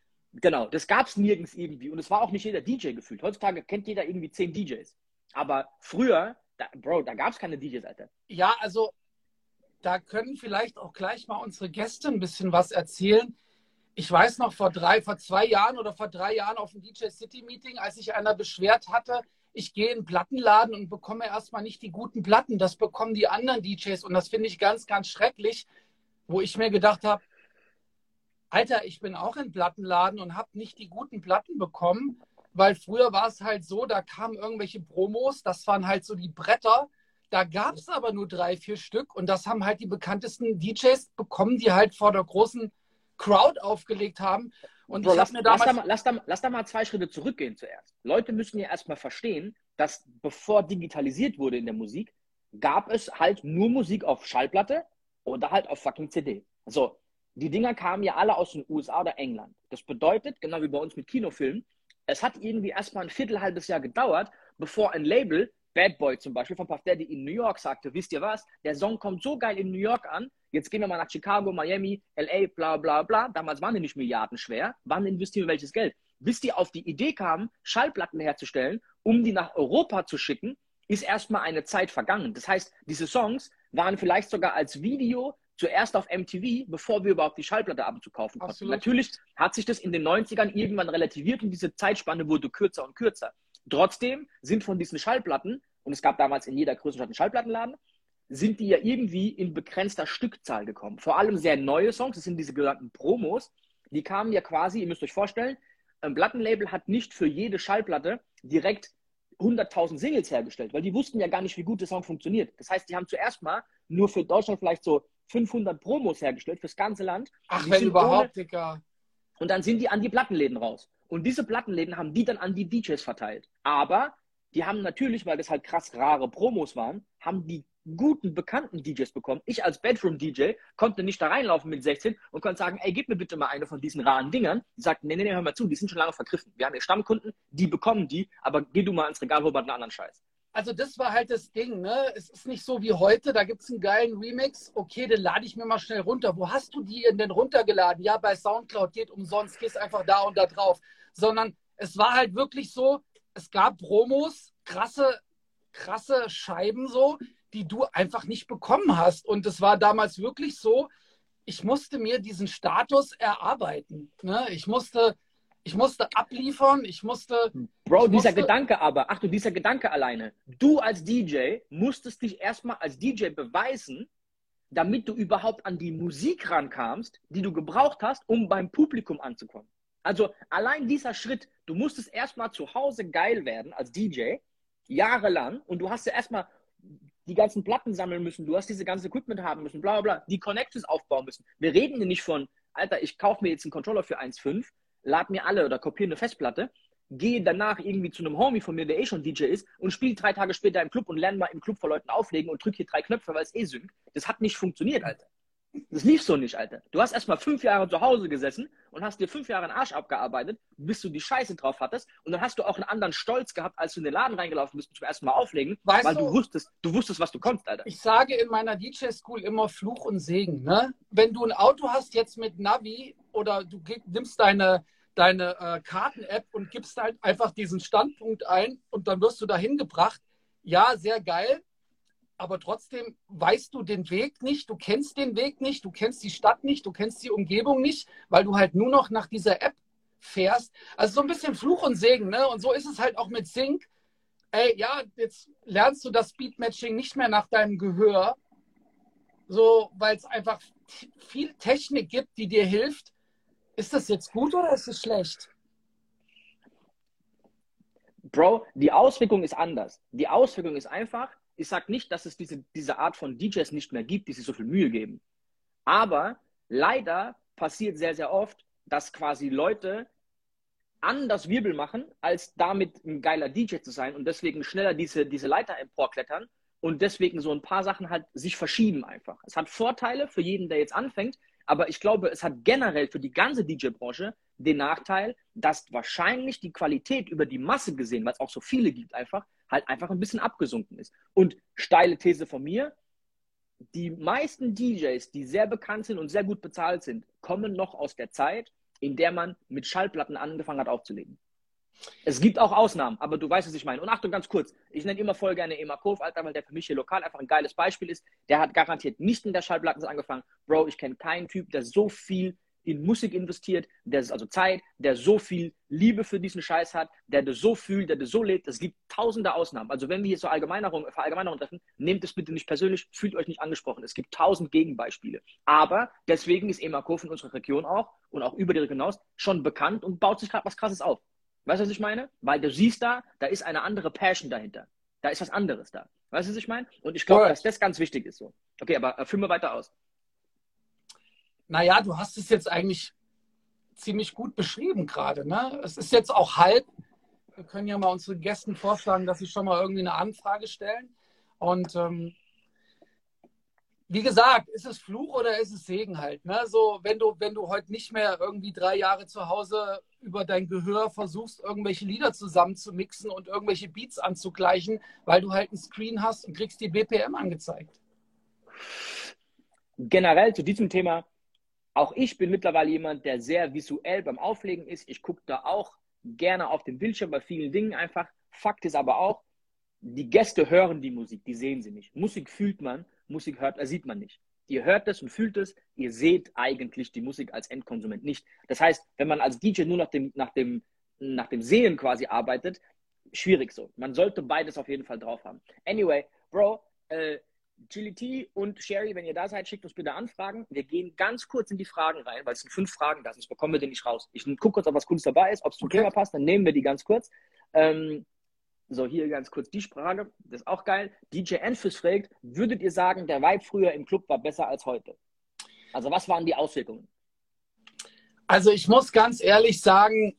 Genau, das gab es nirgends irgendwie. Und es war auch nicht jeder DJ gefühlt. Heutzutage kennt jeder irgendwie zehn DJs. Aber früher, da, Bro, da gab es keine DJs, Alter. Ja, also da können vielleicht auch gleich mal unsere Gäste ein bisschen was erzählen. Ich weiß noch, vor drei, vor zwei Jahren oder vor drei Jahren auf dem DJ City Meeting, als sich einer beschwert hatte, ich gehe in einen Plattenladen und bekomme erstmal nicht die guten Platten. Das bekommen die anderen DJs und das finde ich ganz, ganz schrecklich, wo ich mir gedacht habe, Alter, ich bin auch in Plattenladen und habe nicht die guten Platten bekommen, weil früher war es halt so, da kamen irgendwelche Promos, das waren halt so die Bretter. Da gab es aber nur drei, vier Stück und das haben halt die bekanntesten DJs bekommen, die halt vor der großen Crowd aufgelegt haben. Und Bro, lass, lass, da mal, lass, da, lass da mal zwei Schritte zurückgehen zuerst. Leute müssen ja erstmal verstehen, dass bevor digitalisiert wurde in der Musik, gab es halt nur Musik auf Schallplatte oder halt auf fucking CD. So, die Dinger kamen ja alle aus den USA oder England. Das bedeutet, genau wie bei uns mit Kinofilmen, es hat irgendwie erstmal ein Viertel, halbes Jahr gedauert, bevor ein Label, Bad Boy zum Beispiel von Puff Daddy in New York sagte, wisst ihr was, der Song kommt so geil in New York an, jetzt gehen wir mal nach Chicago, Miami, LA, bla bla bla. Damals waren die nicht milliardenschwer. Wann investieren wir welches Geld? Bis die auf die Idee kamen, Schallplatten herzustellen, um die nach Europa zu schicken, ist erstmal eine Zeit vergangen. Das heißt, diese Songs waren vielleicht sogar als Video zuerst auf MTV, bevor wir überhaupt die Schallplatte abzukaufen konnten. Absolut. Natürlich hat sich das in den 90ern irgendwann relativiert und diese Zeitspanne wurde kürzer und kürzer. Trotzdem sind von diesen Schallplatten, und es gab damals in jeder größeren Stadt einen Schallplattenladen, sind die ja irgendwie in begrenzter Stückzahl gekommen. Vor allem sehr neue Songs, das sind diese genannten Promos, die kamen ja quasi, ihr müsst euch vorstellen, ein Plattenlabel hat nicht für jede Schallplatte direkt 100.000 Singles hergestellt, weil die wussten ja gar nicht, wie gut der Song funktioniert. Das heißt, die haben zuerst mal nur für Deutschland vielleicht so 500 Promos hergestellt fürs ganze Land. Ach, Die wenn überhaupt, Digga. und dann sind die an die Plattenläden raus. Und diese Plattenläden haben die dann an die DJs verteilt. Aber die haben natürlich, weil das halt krass rare Promos waren, haben die guten, bekannten DJs bekommen. Ich als Bedroom-DJ konnte nicht da reinlaufen mit 16 und konnte sagen, ey, gib mir bitte mal eine von diesen raren Dingern. Die sagten, nee, nee, nee, hör mal zu, die sind schon lange vergriffen. Wir haben hier Stammkunden, die bekommen die, aber geh du mal ins Regal, hol mal einen anderen Scheiß. Also das war halt das Ding, ne? Es ist nicht so wie heute, da gibt es einen geilen Remix. Okay, den lade ich mir mal schnell runter. Wo hast du die denn runtergeladen? Ja, bei Soundcloud geht umsonst, gehst einfach da und da drauf. Sondern es war halt wirklich so, es gab Promos, krasse, krasse Scheiben so, die du einfach nicht bekommen hast. Und es war damals wirklich so, ich musste mir diesen Status erarbeiten. Ne? Ich, musste, ich musste abliefern, ich musste Bro, Ich dieser musste- Gedanke aber, ach du, dieser Gedanke alleine. Du als DJ musstest dich erstmal als DJ beweisen, damit du überhaupt an die Musik rankamst, die du gebraucht hast, um beim Publikum anzukommen. Also allein dieser Schritt, du musstest erstmal zu Hause geil werden als DJ, jahrelang, und du hast ja erstmal die ganzen Platten sammeln müssen, du hast diese ganze Equipment haben müssen, bla bla bla, die Connections aufbauen müssen. Wir reden hier nicht von, Alter, ich kaufe mir jetzt einen Controller für 1,5, lad mir alle oder kopiere eine Festplatte, gehe danach irgendwie zu einem Homie von mir, der eh schon DJ ist, und spiele drei Tage später im Club und lerne mal im Club vor Leuten auflegen und drücke hier drei Knöpfe, weil es eh synkt. Das hat nicht funktioniert, Alter. Das lief so nicht, Alter. Du hast erstmal fünf Jahre zu Hause gesessen und hast dir fünf Jahre den Arsch abgearbeitet, bis du die Scheiße drauf hattest. Und dann hast du auch einen anderen Stolz gehabt, als du in den Laden reingelaufen bist und zum ersten Mal auflegen, Weißt weil du- du wusstest, du wusstest, was du konntest, Alter. Ich sage in meiner DJ-School immer Fluch und Segen. Ne? Wenn du ein Auto hast jetzt mit Navi oder du nimmst deine, deine äh, Karten-App und gibst halt einfach diesen Standpunkt ein und dann wirst du dahin gebracht. Ja, sehr geil. Aber trotzdem weißt du den Weg nicht, du kennst den Weg nicht, du kennst die Stadt nicht, du kennst die Umgebung nicht, weil du halt nur noch nach dieser App fährst. Also so ein bisschen Fluch und Segen, ne? Und so ist es halt auch mit Sync. Ey, ja, jetzt lernst du das Speedmatching nicht mehr nach deinem Gehör, so, weil es einfach viel Technik gibt, die dir hilft. Ist das jetzt gut oder ist es schlecht? Bro, die Auswirkung ist anders. Die Auswirkung ist einfach, ich sage nicht, dass es diese, diese Art von DJs nicht mehr gibt, die sich so viel Mühe geben. Aber leider passiert sehr, sehr oft, dass quasi Leute anders Wirbel machen, als damit ein geiler DJ zu sein und deswegen schneller diese, diese Leiter emporklettern und deswegen so ein paar Sachen halt sich verschieben einfach. Es hat Vorteile für jeden, der jetzt anfängt, Aber ich glaube, es hat generell für die ganze DJ-Branche den Nachteil, dass wahrscheinlich die Qualität über die Masse gesehen, weil es auch so viele gibt, einfach halt einfach ein bisschen abgesunken ist. Und steile These von mir, die meisten DJs, die sehr bekannt sind und sehr gut bezahlt sind, kommen noch aus der Zeit, in der man mit Schallplatten angefangen hat aufzulegen. Es gibt auch Ausnahmen, aber du weißt, was ich meine. Und Achtung, ganz kurz, ich nenne immer voll gerne Ema Kov, Alter, weil der für mich hier lokal einfach ein geiles Beispiel ist. Der hat garantiert nicht in der Schallplatten angefangen. Bro, ich kenne keinen Typ, der so viel in Musik investiert, der ist also Zeit, der so viel Liebe für diesen Scheiß hat, der das so fühlt, der das so lebt. Es gibt tausende Ausnahmen. Also wenn wir hier so Allgemeinerungen, Verallgemeinerungen treffen, nehmt es bitte nicht persönlich, fühlt euch nicht angesprochen. Es gibt tausend Gegenbeispiele. Aber deswegen ist Emakov in unserer Region auch und auch über die Region hinaus schon bekannt und baut sich gerade was Krasses auf. Weißt du, was ich meine? Weil du siehst da, da ist eine andere Passion dahinter. Da ist was anderes da. Weißt du, was ich meine? Und ich glaube, dass das ganz wichtig ist so. Okay, aber äh, führen wir weiter aus. Naja, du hast es jetzt eigentlich ziemlich gut beschrieben gerade. Ne? Es ist jetzt auch halb. Wir können ja mal unseren Gästen vorschlagen, dass sie schon mal irgendwie eine Anfrage stellen. Und ähm, wie gesagt, ist es Fluch oder ist es Segen halt? Ne? So, wenn du, wenn du heute nicht mehr irgendwie drei Jahre zu Hause über dein Gehör versuchst, irgendwelche Lieder zusammenzumixen und irgendwelche Beats anzugleichen, weil du halt ein Screen hast und kriegst die BPM angezeigt. Generell zu diesem Thema auch ich bin mittlerweile jemand, der sehr visuell beim Auflegen ist. Ich gucke da auch gerne auf den Bildschirm bei vielen Dingen einfach. Fakt ist aber auch, die Gäste hören die Musik, die sehen sie nicht. Musik fühlt man, Musik hört, sieht man nicht. Ihr hört es und fühlt es, ihr seht eigentlich die Musik als Endkonsument nicht. Das heißt, wenn man als DJ nur nach dem, nach dem, nach dem Sehen quasi arbeitet, schwierig so. Man sollte beides auf jeden Fall drauf haben. Anyway, Bro, äh, GLT und Sherry, wenn ihr da seid, schickt uns bitte Anfragen. Wir gehen ganz kurz in die Fragen rein, weil es sind fünf Fragen da, sonst bekommen wir den nicht raus. Ich gucke kurz, ob was Cooles dabei ist, ob es zum okay. Thema passt, dann nehmen wir die ganz kurz. Ähm, so, hier ganz kurz die Frage, das ist auch geil. DJ Enfys fragt, würdet ihr sagen, der Vibe früher im Club war besser als heute? Also was waren die Auswirkungen? Also ich muss ganz ehrlich sagen,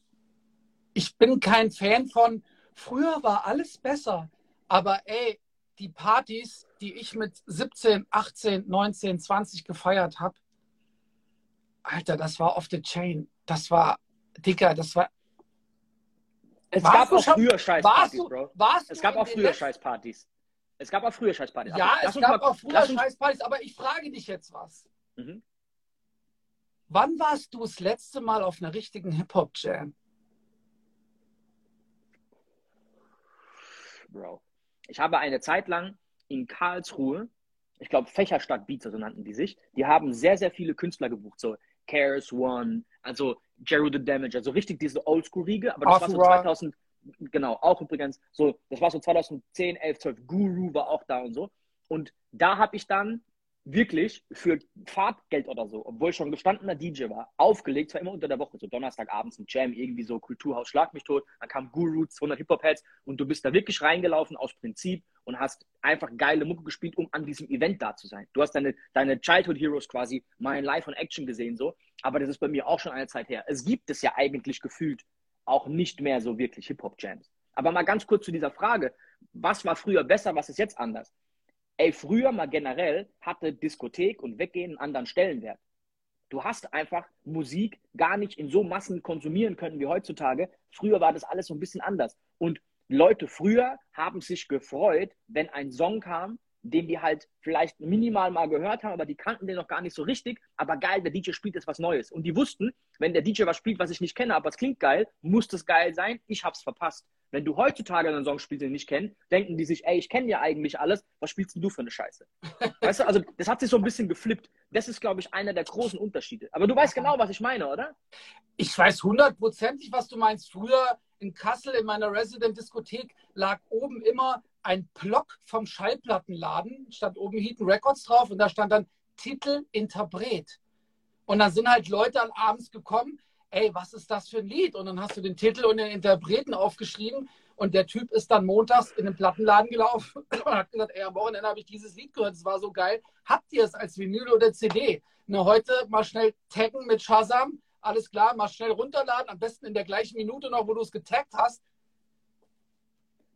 ich bin kein Fan von, früher war alles besser. Aber ey, die Partys, die ich mit 17, 18, 19, 20 gefeiert habe, Alter, das war off the chain. Das war, Dicker, das war. Es gab auch früher Scheißpartys, Bro. Warst es gab auch früher Scheißpartys. Es gab auch früher Scheißpartys. Ja, es gab mal, auch früher Scheißpartys, aber ich frage dich jetzt was. Mhm. Wann warst du das letzte Mal auf einer richtigen Hip-Hop-Jam? Bro. Ich habe eine Zeit lang in Karlsruhe, ich glaube Fächerstadt Beats, so nannten die sich, die haben sehr, sehr viele Künstler gebucht, so Cares One, also Jerry the Damage, also richtig diese Oldschool-Riege, aber das Afra. war so 2000, genau, auch übrigens, so, das war so 2010, 11, 12, Guru war auch da und so. Und da habe ich dann wirklich für Fahrtgeld oder so, obwohl ich schon gestandener DJ war, aufgelegt, zwar immer unter der Woche, so Donnerstagabends ein Jam, irgendwie so Kulturhaus Schlag mich tot, dann kam Guru, 200 Hip-Hop-Heads und du bist da wirklich reingelaufen aus Prinzip und hast einfach geile Mucke gespielt, um an diesem Event da zu sein. Du hast deine, deine Childhood Heroes quasi mal in Live on Action gesehen, so, aber das ist bei mir auch schon eine Zeit her. Es gibt es ja eigentlich gefühlt auch nicht mehr so wirklich Hip-Hop-Jams. Aber mal ganz kurz zu dieser Frage, was war früher besser, was ist jetzt anders? Ey, früher mal generell hatte Diskothek und Weggehen einen anderen Stellenwert. Du hast einfach Musik gar nicht in so Massen konsumieren können wie heutzutage. Früher war das alles so ein bisschen anders. Und Leute früher haben sich gefreut, wenn ein Song kam, den die halt vielleicht minimal mal gehört haben, aber die kannten den noch gar nicht so richtig. Aber geil, der DJ spielt jetzt was Neues. Und die wussten, wenn der DJ was spielt, was ich nicht kenne, aber es klingt geil, muss das geil sein. Ich hab's verpasst. Wenn du heutzutage einen Song spielst, den nicht kennen, denken die sich, ey, ich kenne ja eigentlich alles, was spielst denn du für eine Scheiße? Weißt du, also das hat sich so ein bisschen geflippt. Das ist, glaube ich, einer der großen Unterschiede. Aber du weißt genau, was ich meine, oder? Ich weiß hundertprozentig, was du meinst. Früher in Kassel in meiner Resident-Diskothek lag oben immer ein Block vom Schallplattenladen, stand oben Heaton Records drauf und da stand dann Titel Interpret. Und dann sind halt Leute dann abends gekommen, ey, was ist das für ein Lied? Und dann hast du den Titel und den Interpreten aufgeschrieben und der Typ ist dann montags in den Plattenladen gelaufen und hat gesagt, ey, am Wochenende habe ich dieses Lied gehört, es war so geil. Habt ihr es als Vinyl oder CD? Na, heute mal schnell taggen mit Shazam, alles klar, mal schnell runterladen, am besten in der gleichen Minute noch, wo du es getaggt hast.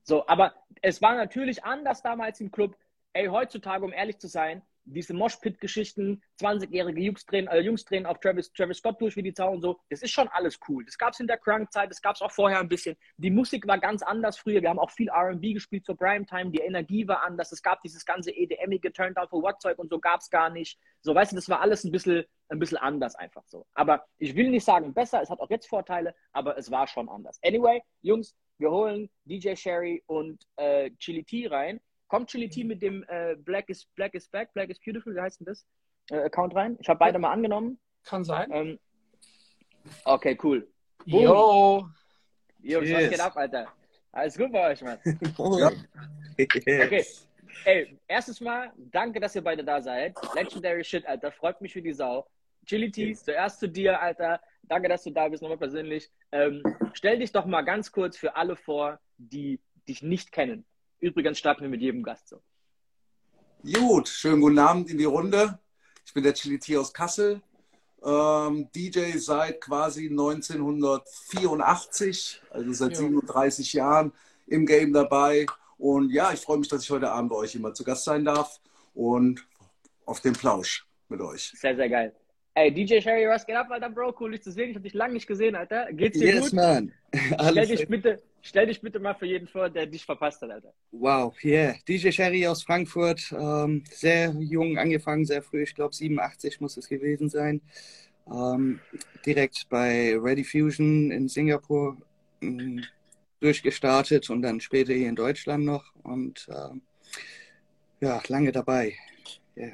So, aber es war natürlich anders damals im Club. Ey, heutzutage, um ehrlich zu sein, diese Moshpit-Geschichten, 20-jährige Jungs drehen, äh, Jungs drehen auf Travis, Travis Scott durch wie die Sau und so. Das ist schon alles cool. Das gab es in der Crunk-Zeit, das gab es auch vorher ein bisschen. Die Musik war ganz anders früher. Wir haben auch viel RB gespielt zur Primetime. Die Energie war anders. Es gab dieses ganze EDM-ige Turned Out for What-Zeug und so gab es gar nicht. So, weißt du, das war alles ein bisschen, ein bisschen anders einfach so. Aber ich will nicht sagen besser, es hat auch jetzt Vorteile, aber es war schon anders. Anyway, Jungs, wir holen DJ Sherry und äh, Chili T rein. Kommt Chili T mit dem äh, Black, is, Black is Back, Black is Beautiful, wie heißt denn das? Äh, Account rein? Ich habe beide mal angenommen. Kann sein. Ähm, okay, cool. Boom. Yo. Jungs, yes. was geht ab, Alter? Alles gut bei euch, Mann. ja. Okay. Ey, erstes Mal, danke, dass ihr beide da seid. Legendary Shit, Alter. Freut mich für die Sau. Chili T, zuerst zu dir, Alter. Danke, dass du da bist, nochmal persönlich. Ähm, stell dich doch mal ganz kurz für alle vor, die dich nicht kennen. Übrigens starten wir mit jedem Gast so. Gut, schönen guten Abend in die Runde. Ich bin der Chiliti aus Kassel. Ähm, DJ seit quasi 1984, also seit ja. 37 Jahren im Game dabei. Und ja, ich freue mich, dass ich heute Abend bei euch immer zu Gast sein darf und auf den Plausch mit euch. Sehr, sehr geil. Ey, DJ Sherry, was geht ab, Alter, Bro? Cool, dich zu sehen. Ich habe dich lange nicht gesehen, Alter. Geht's dir yes, gut? Yes, man. Stell dich, bitte, stell dich bitte mal für jeden vor, der dich verpasst hat, Alter. Wow, yeah. DJ Sherry aus Frankfurt. Ähm, sehr jung angefangen, sehr früh. Ich glaube, 87 muss es gewesen sein. Ähm, direkt bei Ready Fusion in Singapur ähm, durchgestartet und dann später hier in Deutschland noch. Und ähm, ja, lange dabei. Yeah.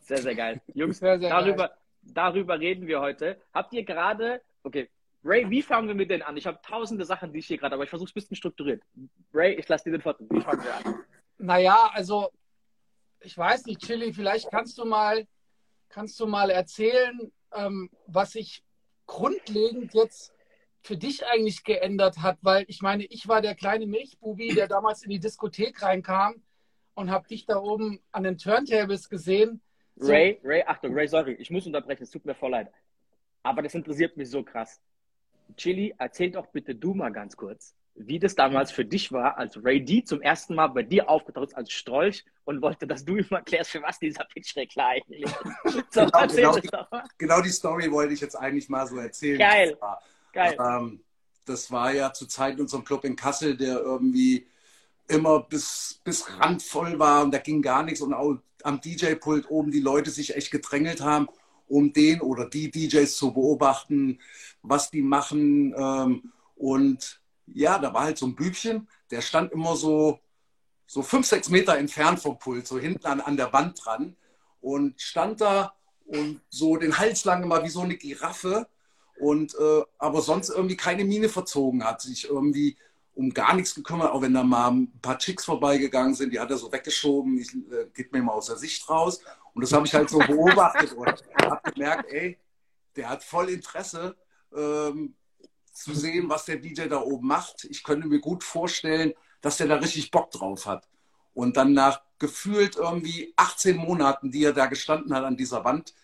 Sehr, sehr geil. Jungs, sehr, sehr darüber, geil darüber reden wir heute. Habt ihr gerade, okay, Ray, wie fangen wir mit denen an? Ich habe tausende Sachen, die ich hier gerade, aber ich versuche es ein bisschen strukturiert. Ray, ich lasse dir den Vortritt. Wie fangen wir an? Naja, also, ich weiß nicht, Chili, vielleicht kannst du mal, kannst du mal erzählen, ähm, was sich grundlegend jetzt für dich eigentlich geändert hat, weil ich meine, ich war der kleine Milchbubi, der damals in die Diskothek reinkam und habe dich da oben an den Turntables gesehen Ray, Ray, Achtung, Ray, sorry, ich muss unterbrechen, es tut mir voll leid. Aber das interessiert mich so krass. Chili, erzähl doch bitte du mal ganz kurz, wie das damals für dich war, als Ray D zum ersten Mal bei dir aufgetaucht ist als Strolch und wollte, dass du ihm erklärst, für was dieser Picture klar eigentlich ist. So, genau, genau, die, genau, die, Story wollte ich jetzt eigentlich mal so erzählen. Geil. Das war, Geil. Ähm, das war ja zur Zeit in unserem Club in Kassel, der irgendwie immer bis, bis randvoll war und da ging gar nichts und auch am DJ-Pult oben die Leute sich echt gedrängelt haben, um den oder die DJs zu beobachten, was die machen. Ähm, und ja, da war halt so ein Bübchen, der stand immer so, so fünf, sechs Meter entfernt vom Pult, so hinten an, an der Wand dran und stand da und so den Hals lang immer wie so eine Giraffe und äh, aber sonst irgendwie keine Miene verzogen hat, sich irgendwie um gar nichts gekümmert, auch wenn da mal ein paar Chicks vorbeigegangen sind, die hat er so weggeschoben, ich äh, geht mir mal aus der Sicht raus. Und das habe ich halt so beobachtet und habe gemerkt, ey, der hat voll Interesse ähm, zu sehen, was der DJ da oben macht. Ich könnte mir gut vorstellen, dass der da richtig Bock drauf hat. Und dann nach gefühlt irgendwie 18 Monaten, die er da gestanden hat an dieser Wand,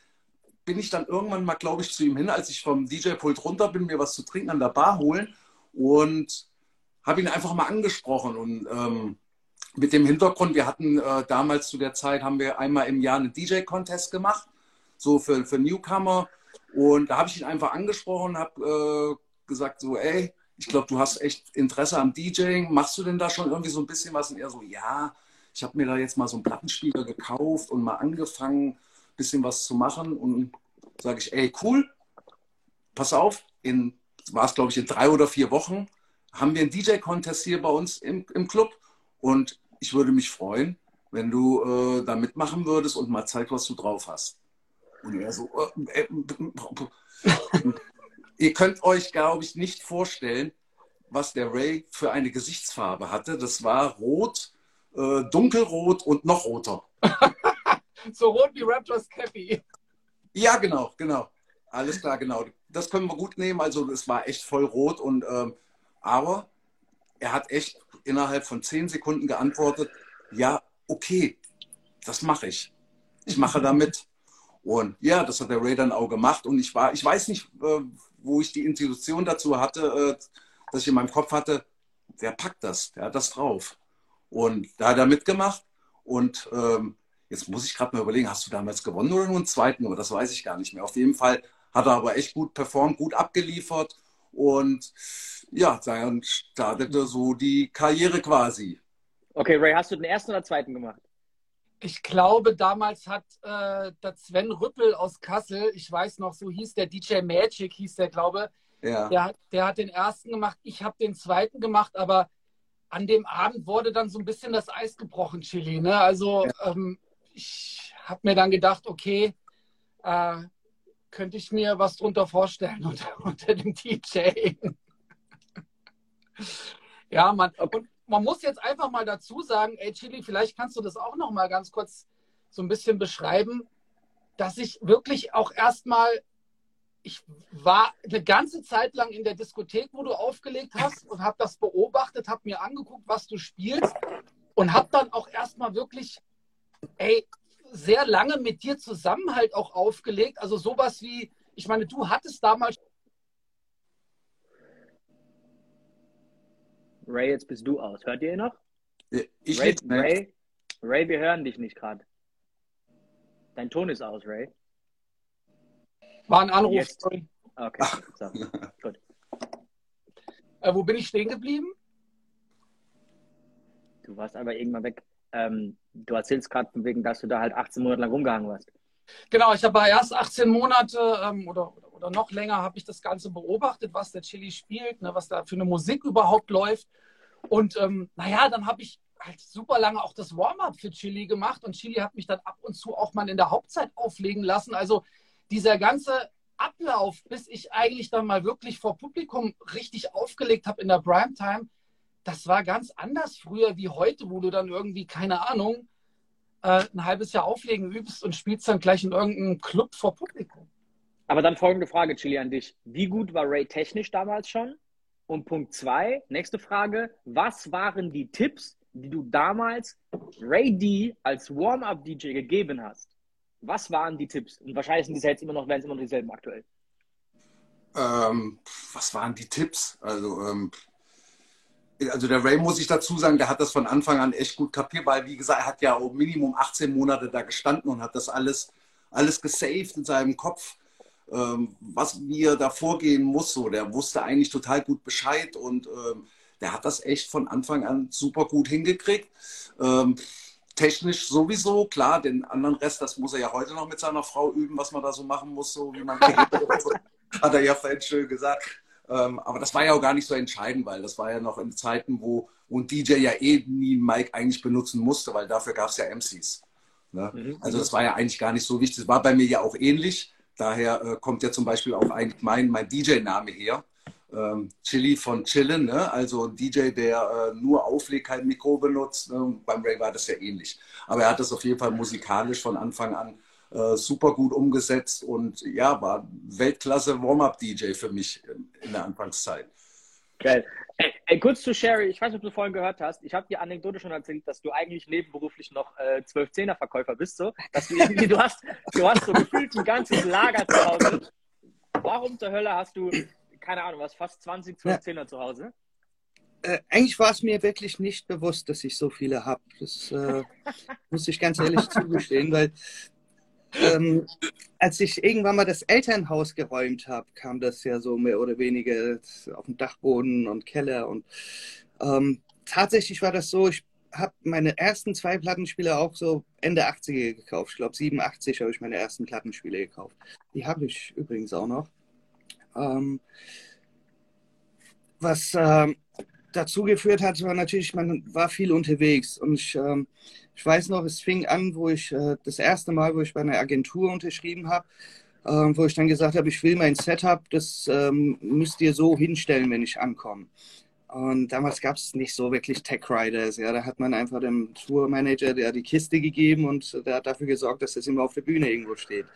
bin ich dann irgendwann mal, glaube ich, zu ihm hin, als ich vom DJ-Pult runter bin, mir was zu trinken an der Bar holen. Und habe ihn einfach mal angesprochen und ähm, mit dem Hintergrund, wir hatten äh, damals zu der Zeit, haben wir einmal im Jahr einen DJ-Contest gemacht, so für, für Newcomer. Und da habe ich ihn einfach angesprochen, habe äh, gesagt, so, ey, ich glaube, du hast echt Interesse am DJing. Machst du denn da schon irgendwie so ein bisschen was? Und er so, ja, ich habe mir da jetzt mal so einen Plattenspieler gekauft und mal angefangen, ein bisschen was zu machen. Und sage ich, ey, cool, pass auf, in, war es glaube ich in drei oder vier Wochen, haben wir einen DJ-Contest hier bei uns im, im Club und ich würde mich freuen, wenn du äh, da mitmachen würdest und mal zeigst, was du drauf hast. Und er so, äh, äh, ihr könnt euch, glaube ich, nicht vorstellen, was der Ray für eine Gesichtsfarbe hatte. Das war rot, äh, dunkelrot und noch roter. so rot wie Raptors Cappy. Ja, genau, genau. Alles klar, genau. Das können wir gut nehmen. Also es war echt voll rot und ähm, aber er hat echt innerhalb von zehn Sekunden geantwortet, ja, okay, das mache ich. Ich mache damit. Und ja, das hat der Ray dann auch gemacht. Und ich war, ich weiß nicht, äh, wo ich die Institution dazu hatte, äh, dass ich in meinem Kopf hatte, der packt das, der hat das drauf. Und da hat er mitgemacht. Und ähm, Jetzt muss ich gerade mal überlegen, hast du damals gewonnen oder nur einen zweiten? Aber das weiß ich gar nicht mehr. Auf jeden Fall hat er aber echt gut performt, gut abgeliefert und ja, dann startete so die Karriere quasi. Okay, Ray, hast du den ersten oder zweiten gemacht? Ich glaube, damals hat äh, der Sven Rüppel aus Kassel, ich weiß noch, so hieß der DJ Magic, hieß der, glaube ja. der, der hat den ersten gemacht, ich habe den zweiten gemacht, aber an dem Abend wurde dann so ein bisschen das Eis gebrochen, Chili. Ne? Also ja. ähm, ich habe mir dann gedacht, okay, äh, könnte ich mir was drunter vorstellen unter, unter dem DJ. ja, man, und man muss jetzt einfach mal dazu sagen, ey Chili, vielleicht kannst du das auch noch mal ganz kurz so ein bisschen beschreiben, dass ich wirklich auch erstmal, ich war eine ganze Zeit lang in der Diskothek, wo du aufgelegt hast und habe das beobachtet, habe mir angeguckt, was du spielst und habe dann auch erstmal wirklich, ey, sehr lange mit dir zusammen halt auch aufgelegt. Also sowas wie, ich meine, du hattest damals. Ray, jetzt bist du aus. Hört ihr ihn noch? Ich Ray, nicht mehr. Ray, Ray, wir hören dich nicht gerade. Dein Ton ist aus, Ray. War ein Anruf. Jetzt. sorry. Okay, so. gut. Äh, wo bin ich stehen geblieben? Du warst aber irgendwann weg. Ähm, du erzählst gerade von wegen, dass du da halt 18 Monate lang rumgehangen warst. Genau, ich habe erst 18 Monate ähm, oder, oder noch länger habe ich das Ganze beobachtet, was der Chili spielt, ne, was da für eine Musik überhaupt läuft. Und ähm, naja, dann habe ich halt super lange auch das Warm-up für Chili gemacht und Chili hat mich dann ab und zu auch mal in der Hauptzeit auflegen lassen. Also dieser ganze Ablauf, bis ich eigentlich dann mal wirklich vor Publikum richtig aufgelegt habe in der Primetime, das war ganz anders früher wie heute, wo du dann irgendwie, keine Ahnung, äh, ein halbes Jahr auflegen übst und spielst dann gleich in irgendeinem Club vor Publikum. Aber dann folgende Frage, Chili, an dich. Wie gut war Ray technisch damals schon? Und Punkt zwei, nächste Frage. Was waren die Tipps, die du damals Ray D als Warm-Up-DJ gegeben hast? Was waren die Tipps? Und wahrscheinlich sind die jetzt immer noch, werden es immer noch dieselben aktuell. Ähm, was waren die Tipps? Also, ähm, also der Ray muss ich dazu sagen, der hat das von Anfang an echt gut kapiert, weil wie gesagt, er hat ja Minimum 18 Monate da gestanden und hat das alles, alles gesaved in seinem Kopf, ähm, was er da vorgehen muss. So, der wusste eigentlich total gut Bescheid und ähm, der hat das echt von Anfang an super gut hingekriegt. Ähm, technisch sowieso, klar, den anderen Rest, das muss er ja heute noch mit seiner Frau üben, was man da so machen muss, so wie man hat er ja vorhin schön gesagt. Ähm, aber das war ja auch gar nicht so entscheidend, weil das war ja noch in Zeiten, wo, wo ein DJ ja eh nie einen Mic eigentlich benutzen musste, weil dafür gab es ja MCs. Ne? Mhm. Also das war ja eigentlich gar nicht so wichtig. Das war bei mir ja auch ähnlich. Daher äh, kommt ja zum Beispiel auch eigentlich mein, mein DJ-Name her. Ähm, Chili von Chillen, ne? also ein DJ, der äh, nur auflegt, kein Mikro benutzt. Ne? Beim Ray war das ja ähnlich. Aber er hat das auf jeden Fall musikalisch von Anfang an äh, super gut umgesetzt und ja, war Weltklasse Warm-Up-DJ für mich in, in, der Anfangszeit. Geil. Ey, ey, kurz zu Sherry, ich weiß nicht, ob du vorhin gehört hast, ich habe die Anekdote schon erzählt, dass du eigentlich nebenberuflich noch äh, 12 Zehner Verkäufer bist, so, dass du irgendwie, du hast, du hast so gefühlt ein ganzes Lager zu Hause. Warum zur Hölle hast du, keine Ahnung, was, fast 20, 12 Zehner zu Hause? Äh, eigentlich war es mir wirklich nicht bewusst, dass ich so viele habe. Das äh, muss ich ganz ehrlich zugestehen, weil ähm, als ich irgendwann mal das Elternhaus geräumt habe, kam das ja so mehr oder weniger auf dem Dachboden und Keller. Und ähm, tatsächlich war das so, ich habe meine ersten zwei Plattenspiele auch so Ende 80er gekauft. Ich glaube 87 habe ich meine ersten Plattenspiele gekauft. Die habe ich übrigens auch noch. Ähm, was ähm, dazu geführt hat, war natürlich, man war viel unterwegs. Und ich ähm, ich weiß noch, es fing an, wo ich äh, das erste Mal, wo ich bei einer Agentur unterschrieben habe, äh, wo ich dann gesagt habe, ich will mein Setup, das ähm, müsst ihr so hinstellen, wenn ich ankomme. Und damals gab es nicht so wirklich Tech Riders. Ja, da hat man einfach dem Tourmanager der die Kiste gegeben und der hat dafür gesorgt, dass das immer auf der Bühne irgendwo steht.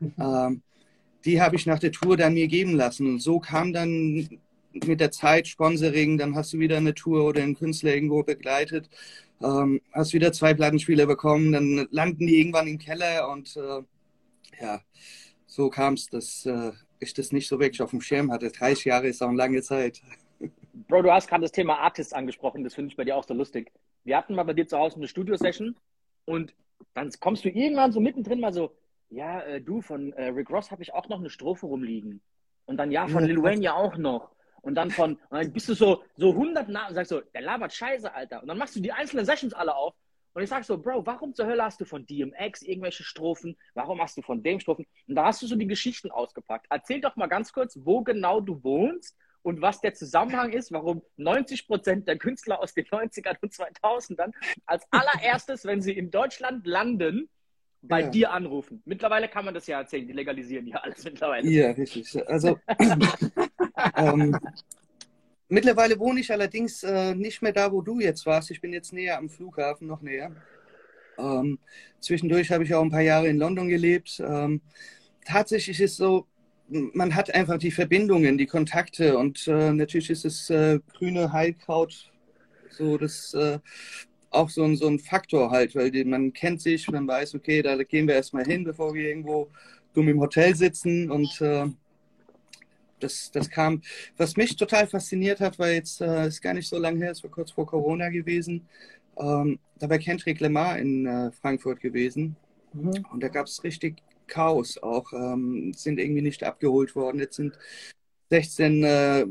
Mhm. Ähm, die habe ich nach der Tour dann mir geben lassen. Und so kam dann mit der Zeit Sponsoring, dann hast du wieder eine Tour oder einen Künstler irgendwo begleitet ähm, hast wieder zwei Plattenspieler bekommen, dann landen die irgendwann im Keller und äh, ja, so kam es, dass äh, ich das nicht so wirklich auf dem Schirm hatte. 30 Jahre ist auch eine lange Zeit. Bro, du hast gerade das Thema Artist angesprochen, das finde ich bei dir auch so lustig. Wir hatten mal bei dir zu Hause eine Studio-Session und dann kommst du irgendwann so mittendrin mal so, ja, äh, du, von äh, Rick Ross habe ich auch noch eine Strophe rumliegen. Und dann ja, von Lil Wayne ja auch noch. Und dann von, und dann bist du so, so 100 Namen und sagst so, der labert Scheiße, Alter. Und dann machst du die einzelnen Sessions alle auf. Und ich sag so, Bro, warum zur Hölle hast du von DMX irgendwelche Strophen? Warum hast du von dem Strophen? Und da hast du so die Geschichten ausgepackt. Erzähl doch mal ganz kurz, wo genau du wohnst und was der Zusammenhang ist, warum 90 Prozent der Künstler aus den 90ern und 2000ern als allererstes, wenn sie in Deutschland landen, bei ja. dir anrufen. Mittlerweile kann man das ja erzählen, die legalisieren ja alles mittlerweile. Ja, richtig. Also ähm, mittlerweile wohne ich allerdings äh, nicht mehr da, wo du jetzt warst. Ich bin jetzt näher am Flughafen, noch näher. Ähm, zwischendurch habe ich auch ein paar Jahre in London gelebt. Ähm, tatsächlich ist es so, man hat einfach die Verbindungen, die Kontakte und äh, natürlich ist das äh, grüne Heilkraut so das äh, auch so ein, so ein Faktor halt, weil die, man kennt sich, man weiß, okay, da gehen wir erstmal hin, bevor wir irgendwo dumm im Hotel sitzen und äh, das, das kam, was mich total fasziniert hat, weil jetzt äh, ist gar nicht so lange her, es war kurz vor Corona gewesen, ähm, da war Kendrick Lamar in äh, Frankfurt gewesen mhm. und da gab es richtig Chaos auch, ähm, sind irgendwie nicht abgeholt worden. Jetzt sind 16 äh,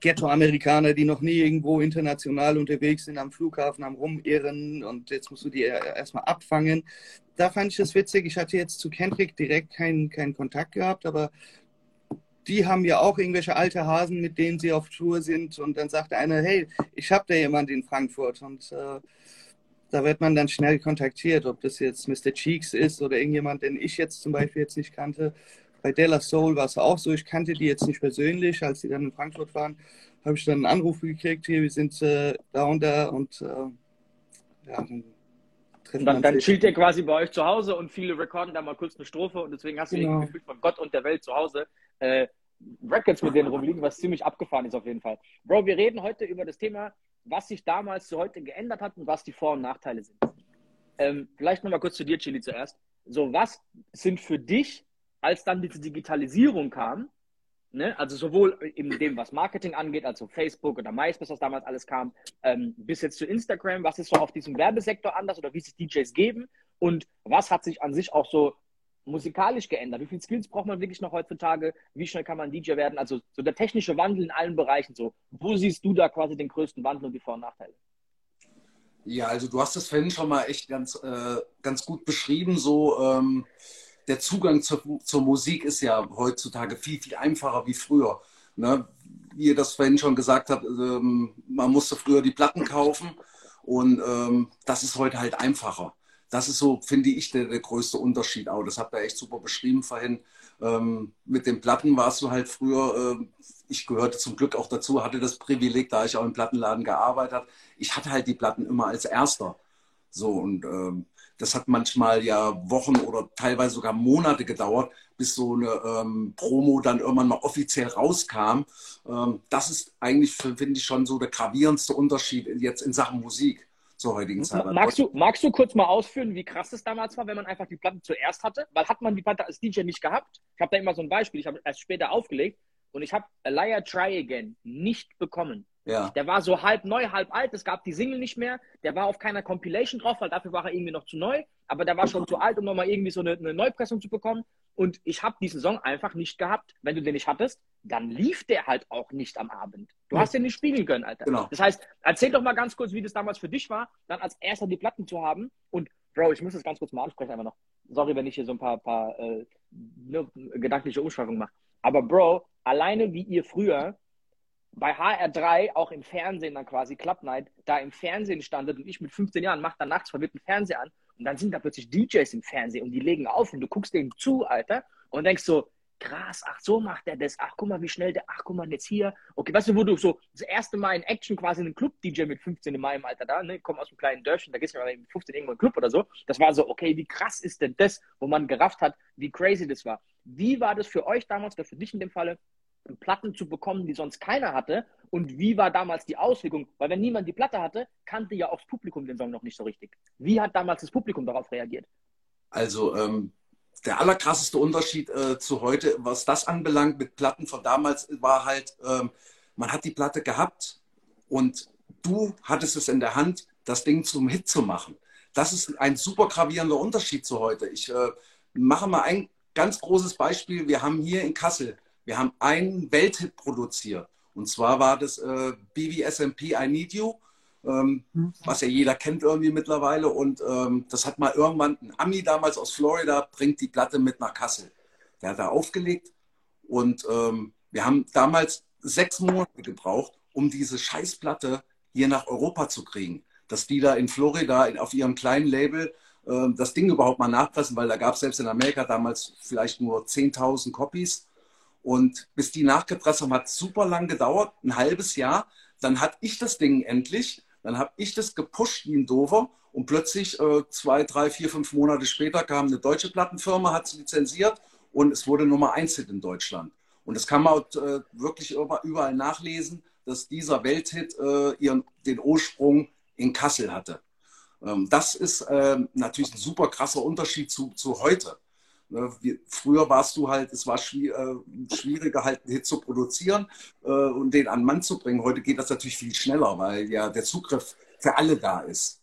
Ghetto-Amerikaner, die noch nie irgendwo international unterwegs sind, am Flughafen am Rumirren und jetzt musst du die erstmal abfangen. Da fand ich es witzig. Ich hatte jetzt zu Kendrick direkt keinen keinen Kontakt gehabt, aber die haben ja auch irgendwelche alte Hasen, mit denen sie auf Tour sind und dann sagt einer, hey, ich habe da jemanden in Frankfurt und äh, da wird man dann schnell kontaktiert, ob das jetzt Mr. Cheeks ist oder irgendjemand, den ich jetzt zum Beispiel jetzt nicht kannte. Bei Della Soul war es auch so, ich kannte die jetzt nicht persönlich. Als sie dann in Frankfurt waren, habe ich dann einen Anruf gekriegt, hier, wir sind äh, da und da und äh, ja, dann dann, dann chillt ihr quasi bei euch zu Hause und viele recorden da mal kurz eine Strophe und deswegen hast du genau. irgendwie Gefühl von Gott und der Welt zu Hause äh, Records mit denen rumliegen, was ziemlich abgefahren ist auf jeden Fall. Bro, wir reden heute über das Thema, was sich damals zu heute geändert hat und was die Vor- und Nachteile sind. Ähm, vielleicht nochmal kurz zu dir, Chili, zuerst. So, was sind für dich als dann diese Digitalisierung kam, ne, also sowohl in dem, was Marketing angeht, also Facebook oder MySpace, was damals alles kam, ähm, bis jetzt zu Instagram, was ist so auf diesem Werbesektor anders oder wie sich DJs geben und was hat sich an sich auch so musikalisch geändert? Wie viele Skills braucht man wirklich noch heutzutage? Wie schnell kann man DJ werden? Also so der technische Wandel in allen Bereichen. So, wo siehst du da quasi den größten Wandel und die Vor- und Nachteile? Ja, also du hast das vorhin schon mal echt ganz, äh, ganz gut beschrieben. So ähm, der Zugang zur, zur Musik ist ja heutzutage viel, viel einfacher wie früher. Ne? Wie ihr das vorhin schon gesagt habt, ähm, man musste früher die Platten kaufen und ähm, das ist heute halt einfacher. Das ist so, finde ich, der, der größte Unterschied auch. Das habt ihr echt super beschrieben vorhin. Ähm, mit den Platten warst du halt früher, äh, ich gehörte zum Glück auch dazu, hatte das Privileg, da ich auch im Plattenladen gearbeitet habe. Ich hatte halt die Platten immer als Erster. So und ähm, das hat manchmal ja Wochen oder teilweise sogar Monate gedauert, bis so eine ähm, Promo dann irgendwann mal offiziell rauskam. Ähm, das ist eigentlich, finde ich, schon so der gravierendste Unterschied jetzt in Sachen Musik zur heutigen Zeit. Magst du, magst du kurz mal ausführen, wie krass es damals war, wenn man einfach die Platte zuerst hatte? Weil hat man die Platte als DJ nicht gehabt? Ich habe da immer so ein Beispiel, ich habe erst später aufgelegt und ich habe A Liar Try Again nicht bekommen. Ja. Der war so halb neu, halb alt. Es gab die Single nicht mehr. Der war auf keiner Compilation drauf, weil dafür war er irgendwie noch zu neu. Aber der war schon zu alt, um nochmal irgendwie so eine, eine Neupressung zu bekommen. Und ich habe diesen Song einfach nicht gehabt. Wenn du den nicht hattest, dann lief der halt auch nicht am Abend. Du hast den nicht spiegeln können, Alter. Genau. Das heißt, erzähl doch mal ganz kurz, wie das damals für dich war, dann als erster die Platten zu haben. Und Bro, ich muss das ganz kurz mal ansprechen, einfach noch. Sorry, wenn ich hier so ein paar, paar äh, ne, gedankliche Umschreibungen mache. Aber Bro, alleine wie ihr früher bei HR3 auch im Fernsehen dann quasi Club Night da im Fernsehen standet und ich mit 15 Jahren mache dann nachts verwirrt einen Fernseher an und dann sind da plötzlich DJs im Fernsehen und die legen auf und du guckst denen zu, Alter, und denkst so, krass, ach so macht er das, ach guck mal, wie schnell der, ach guck mal, jetzt hier, okay, weißt du, wo du so das erste Mal in Action quasi einen Club-DJ mit 15 in meinem Alter da, ne, komm aus einem kleinen Dörfchen, da gehst du mal mit 15 irgendwo in einen Club oder so, das war so, okay, wie krass ist denn das, wo man gerafft hat, wie crazy das war. Wie war das für euch damals oder für dich in dem Falle, Platten zu bekommen, die sonst keiner hatte. Und wie war damals die Auslegung? Weil wenn niemand die Platte hatte, kannte ja auch das Publikum den Song noch nicht so richtig. Wie hat damals das Publikum darauf reagiert? Also ähm, der allerkrasseste Unterschied äh, zu heute, was das anbelangt mit Platten von damals, war halt, ähm, man hat die Platte gehabt und du hattest es in der Hand, das Ding zum Hit zu machen. das ist ein super gravierender Unterschied zu heute. Ich äh, mache mal ein ganz großes Beispiel. Wir haben hier in Kassel, wir haben einen Welthit produziert. Und zwar war das äh, BVSMP I Need You, ähm, mhm. was ja jeder kennt irgendwie mittlerweile. Und ähm, das hat mal irgendwann ein Ami damals aus Florida, bringt die Platte mit nach Kassel. Der hat da aufgelegt und ähm, wir haben damals sechs Monate gebraucht, um diese Scheißplatte hier nach Europa zu kriegen. Dass die da in Florida in, auf ihrem kleinen Label äh, das Ding überhaupt mal nachpressen, weil da gab es selbst in Amerika damals vielleicht nur 10.000 Copies. Und bis die nachgepresst haben, hat super lang gedauert, ein halbes Jahr. Dann hatte ich das Ding endlich. Dann habe ich das gepusht wie ein Dover. Und plötzlich, äh, zwei, drei, vier, fünf Monate später, kam eine deutsche Plattenfirma, hat es lizenziert und es wurde Nummer eins Hit in Deutschland. Und das kann man äh, wirklich überall nachlesen, dass dieser Welthit äh, ihren, den Ursprung in Kassel hatte. Ähm, das ist äh, natürlich ein super krasser Unterschied zu, zu heute. Ne, wie, früher warst du halt, es war schwier äh, schwieriger, halt einen Hit zu produzieren äh, und den an Mann zu bringen. Heute geht das natürlich viel schneller, weil ja der Zugriff für alle da ist.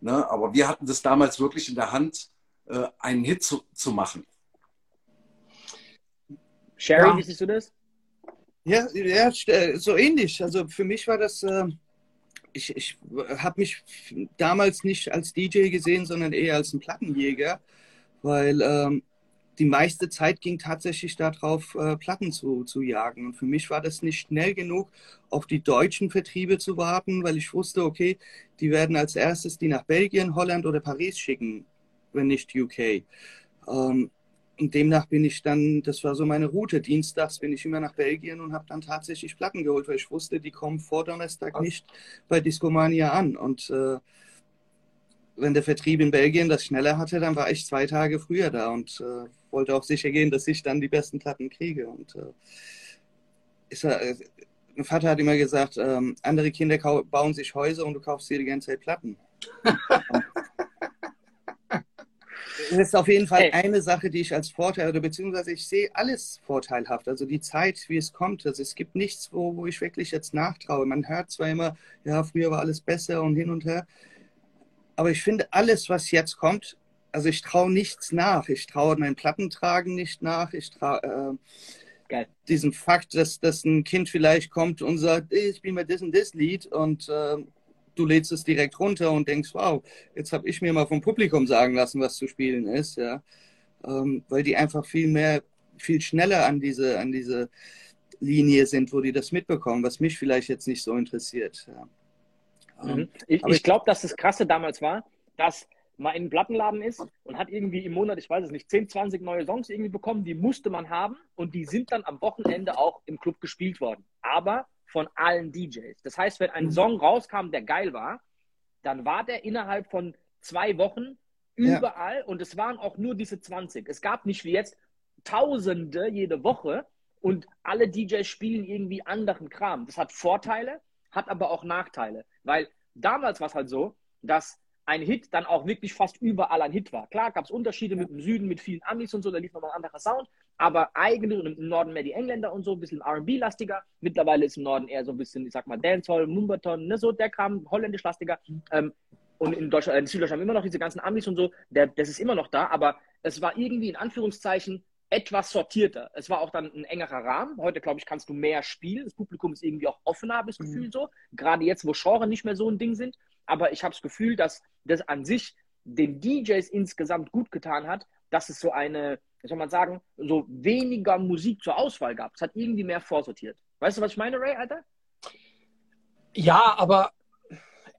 Ne? Aber wir hatten das damals wirklich in der Hand, äh, einen Hit zu, zu machen. Sherry, ja. wie siehst du das? Ja, ja, so ähnlich. Also für mich war das, äh, ich, ich habe mich damals nicht als DJ gesehen, sondern eher als ein Plattenjäger, weil ähm, die meiste Zeit ging tatsächlich darauf, äh, Platten zu, zu jagen. Und für mich war das nicht schnell genug, auf die deutschen Vertriebe zu warten, weil ich wusste, okay, die werden als erstes die nach Belgien, Holland oder Paris schicken, wenn nicht UK. Ähm, und demnach bin ich dann, das war so meine Route. Dienstags bin ich immer nach Belgien und habe dann tatsächlich Platten geholt, weil ich wusste, die kommen vor Donnerstag nicht bei Discomania an. Und äh, wenn der Vertrieb in Belgien das schneller hatte, dann war ich zwei Tage früher da und äh, wollte auch sicher gehen, dass ich dann die besten Platten kriege. Und äh, ist, äh, mein Vater hat immer gesagt, ähm, andere Kinder bauen sich Häuser und du kaufst dir die ganze Zeit Platten. Das ist auf jeden Fall hey. eine Sache, die ich als Vorteil, oder beziehungsweise ich sehe alles vorteilhaft. Also die Zeit, wie es kommt. Also es gibt nichts, wo, wo ich wirklich jetzt nachtraue. Man hört zwar immer, ja, früher war alles besser und hin und her. Aber ich finde, alles, was jetzt kommt, also ich traue nichts nach. Ich traue mein Plattentragen nicht nach. Ich traue äh, diesem Fakt, dass, dass ein Kind vielleicht kommt und sagt, ich bin bei das und das Lied und äh, du lädst es direkt runter und denkst, wow, jetzt habe ich mir mal vom Publikum sagen lassen, was zu spielen ist, ja. Ähm, weil die einfach viel mehr, viel schneller an diese, an diese Linie sind, wo die das mitbekommen, was mich vielleicht jetzt nicht so interessiert. Ja. Ähm, mhm. Ich, ich glaube, dass das Krasse damals war, dass man in einen Plattenladen ist und hat irgendwie im Monat, ich weiß es nicht, 10, 20 neue Songs irgendwie bekommen, die musste man haben und die sind dann am Wochenende auch im Club gespielt worden. Aber von allen DJs. Das heißt, wenn ein mhm. Song rauskam, der geil war, dann war der innerhalb von zwei Wochen überall ja. und es waren auch nur diese 20. Es gab nicht wie jetzt Tausende jede Woche und alle DJs spielen irgendwie anderen Kram. Das hat Vorteile, hat aber auch Nachteile, weil damals war es halt so, dass ein Hit dann auch wirklich fast überall ein Hit war. Klar gab es Unterschiede mit dem Süden, mit vielen Amis und so, da lief nochmal ein anderer Sound, aber eigentlich im Norden mehr die Engländer und so, ein bisschen RB-lastiger. Mittlerweile ist im Norden eher so ein bisschen, ich sag mal, Dancehall, Mumbaton, ne, so der kam holländisch-lastiger. Ähm, und in Deutschland, in Süddeutschland immer noch diese ganzen Amis und so, der, das ist immer noch da, aber es war irgendwie in Anführungszeichen etwas sortierter. Es war auch dann ein engerer Rahmen. Heute, glaube ich, kannst du mehr spielen. Das Publikum ist irgendwie auch offener, habe ich das Gefühl mhm. so. Gerade jetzt, wo Genre nicht mehr so ein Ding sind. Aber ich habe das Gefühl, dass das an sich den DJs insgesamt gut getan hat, dass es so eine, wie soll man sagen, so weniger Musik zur Auswahl gab. Es hat irgendwie mehr vorsortiert. Weißt du, was ich meine, Ray, Alter? Ja, aber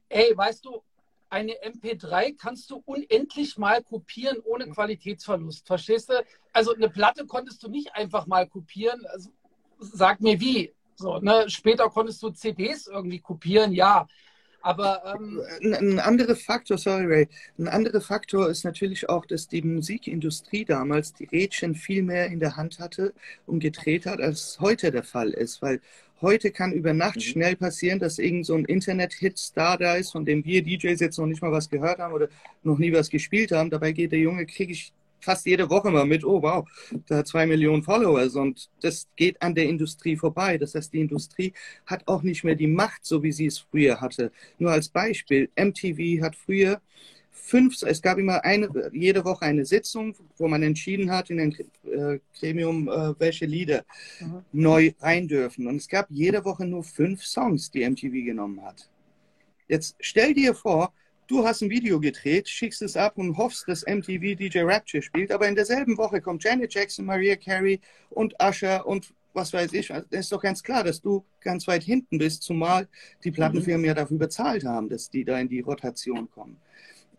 ey, weißt du, eine MP3 kannst du unendlich mal kopieren ohne Qualitätsverlust. Verstehst du? Also eine Platte konntest du nicht einfach mal kopieren. Also, sag mir wie. So, ne? Später konntest du CDs irgendwie kopieren, ja. Aber ähm ein, ein anderer Faktor, sorry Ray, ein anderer Faktor ist natürlich auch, dass die Musikindustrie damals die Rädchen viel mehr in der Hand hatte und gedreht hat, als heute der Fall ist, weil heute kann über Nacht mhm. schnell passieren, dass irgend so ein Internet-Hit-Star da ist, von dem wir DJs jetzt noch nicht mal was gehört haben oder noch nie was gespielt haben. Dabei geht der Junge, kriege ich fast jede Woche mal mit, oh wow, da hat zwei Millionen Followers und das geht an der Industrie vorbei. Das heißt, die Industrie hat auch nicht mehr die Macht, so wie sie es früher hatte. Nur als Beispiel, MTV hat früher fünf, es gab immer eine, jede Woche eine Sitzung, wo man entschieden hat in ein äh, Gremium, äh, welche Lieder mhm. neu rein dürfen. Und es gab jede Woche nur fünf Songs, die MTV genommen hat. Jetzt stell dir vor, du hast ein Video gedreht, schickst es ab und hoffst, dass MTV DJ Rapture spielt, aber in derselben Woche kommt Janet Jackson, Maria Carey und Usher und was weiß ich. Es ist doch ganz klar, dass du ganz weit hinten bist, zumal die Plattenfirmen mhm. ja dafür bezahlt haben, dass die da in die Rotation kommen.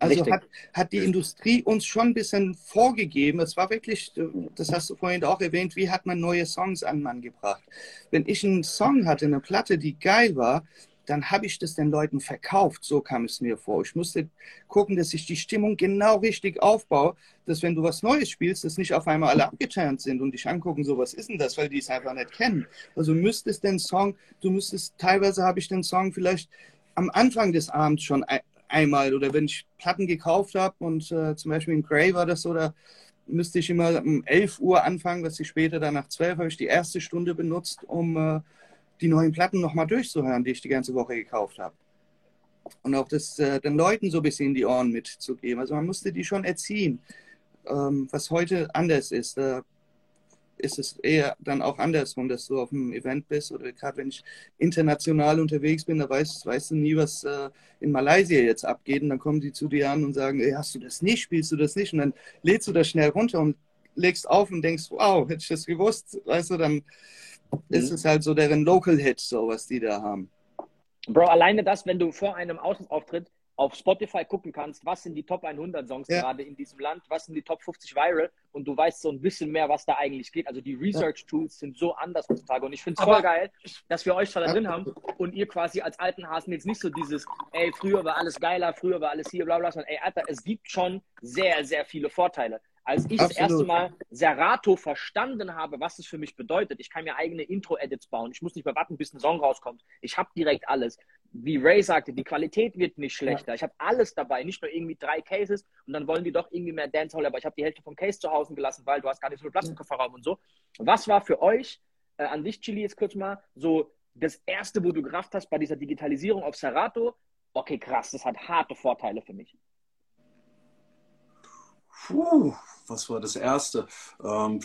Also hat, hat die Industrie uns schon ein bisschen vorgegeben. Es war wirklich, das hast du vorhin auch erwähnt, wie hat man neue Songs an Mann gebracht. Wenn ich einen Song hatte, eine Platte, die geil war, dann habe ich das den Leuten verkauft. So kam es mir vor. Ich musste gucken, dass ich die Stimmung genau richtig aufbaue, dass wenn du was Neues spielst, dass nicht auf einmal alle abgeturnt sind und dich angucken, so was ist denn das, weil die es einfach nicht kennen. Also müsstest den Song, du müsstest, teilweise habe ich den Song vielleicht am Anfang des Abends schon einmal oder wenn ich Platten gekauft habe und äh, zum Beispiel in Grey war das so, da müsste ich immer um 11 Uhr anfangen, was ich später dann nach 12 habe ich die erste Stunde benutzt, um äh, die neuen Platten nochmal durchzuhören, die ich die ganze Woche gekauft habe. Und auch das äh, den Leuten so ein bisschen in die Ohren mitzugeben. Also man musste die schon erziehen, ähm, was heute anders ist. Da ist es eher dann auch andersrum, dass du auf einem Event bist oder gerade wenn ich international unterwegs bin, da weißt, weißt du nie, was äh, in Malaysia jetzt abgeht. Und dann kommen die zu dir an und sagen, ey, hast du das nicht, spielst du das nicht? Und dann lädst du das schnell runter und legst auf und denkst, wow, hätte ich das gewusst, weißt du, dann mhm. ist es halt so deren Local Hit, so was die da haben. Bro, alleine das, wenn du vor einem Außenauftritt auf Spotify gucken kannst, was sind die Top 100 Songs ja. gerade in diesem Land, was sind die Top 50 viral und du weißt so ein bisschen mehr, was da eigentlich geht. Also die Research-Tools sind so anders heutzutage und ich finde es voll geil, dass wir euch da drin haben und ihr quasi als alten Hasen jetzt nicht so dieses, ey, früher war alles geiler, früher war alles hier, bla bla, sondern ey, Alter, es gibt schon sehr, sehr viele Vorteile. Als ich Absolut. das erste Mal Serato verstanden habe, was es für mich bedeutet, ich kann mir eigene Intro-Edits bauen. Ich muss nicht mehr warten, bis ein Song rauskommt. Ich habe direkt alles. Wie Ray sagte, die Qualität wird nicht schlechter. Ja. Ich habe alles dabei, nicht nur irgendwie drei Cases und dann wollen die doch irgendwie mehr Dancehall, aber ich habe die Hälfte vom Case zu Hause gelassen, weil du hast gar nicht so viel Platz im Kofferraum und so. Was war für euch, äh, an dich, Chili, jetzt kurz mal, so das erste, wo du gerafft hast bei dieser Digitalisierung auf Serato? Okay, krass, das hat harte Vorteile für mich. Puh, was war das erste? Ähm,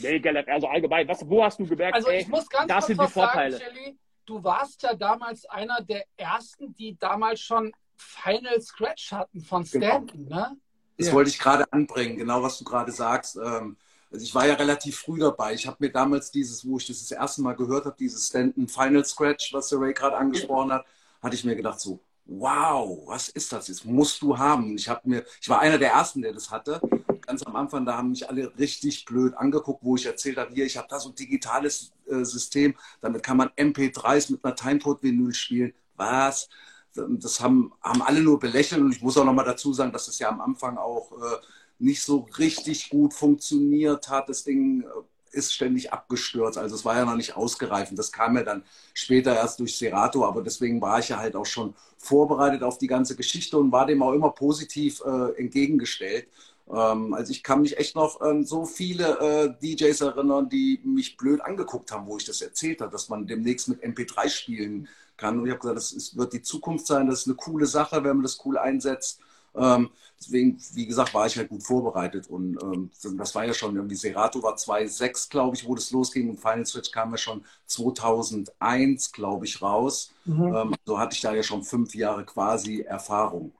nee, also allgemein, was, wo hast du gemerkt, also ich ey, muss ganz das sind die Vorteile? Sagen, Shelly, du warst ja damals einer der ersten, die damals schon Final Scratch hatten von genau. Stanton, genau. ne? Das ja. wollte ich gerade anbringen, genau was du gerade sagst. Ähm, also ich war ja relativ früh dabei. Ich habe mir damals dieses, wo ich das das erste Mal gehört habe, dieses Stanton Final Scratch, was der Ray gerade angesprochen hat, hatte ich mir gedacht so, wow, was ist das? Das musst du haben. Ich habe mir, ich war einer der ersten, der das hatte. Ganz am Anfang, da haben mich alle richtig blöd angeguckt, wo ich erzählt habe, hier, ich habe da so ein digitales äh, System, damit kann man MP3s mit einer Timecode-Vinyl spielen. Was? Das haben, haben alle nur belächelt und ich muss auch nochmal dazu sagen, dass es ja am Anfang auch äh, nicht so richtig gut funktioniert hat. Das Ding ist ständig abgestürzt. Also es war ja noch nicht ausgereift. Das kam ja dann später erst durch Serato, aber deswegen war ich ja halt auch schon vorbereitet auf die ganze Geschichte und war dem auch immer positiv äh, entgegengestellt. Ähm, also ich kann mich echt noch an so viele äh, DJs erinnern, die mich blöd angeguckt haben, wo ich das erzählt habe, dass man demnächst mit MP3 spielen kann. Und ich habe gesagt, das ist, wird die Zukunft sein, das ist eine coole Sache, wenn man das cool einsetzt. Ähm, deswegen, wie gesagt, war ich halt gut vorbereitet. Und ähm, das war ja schon, irgendwie Serato war 2006, glaube ich, wo das losging. Und Final Switch kam ja schon 2001, glaube ich, raus. Mhm. Ähm, so hatte ich da ja schon fünf Jahre quasi Erfahrung.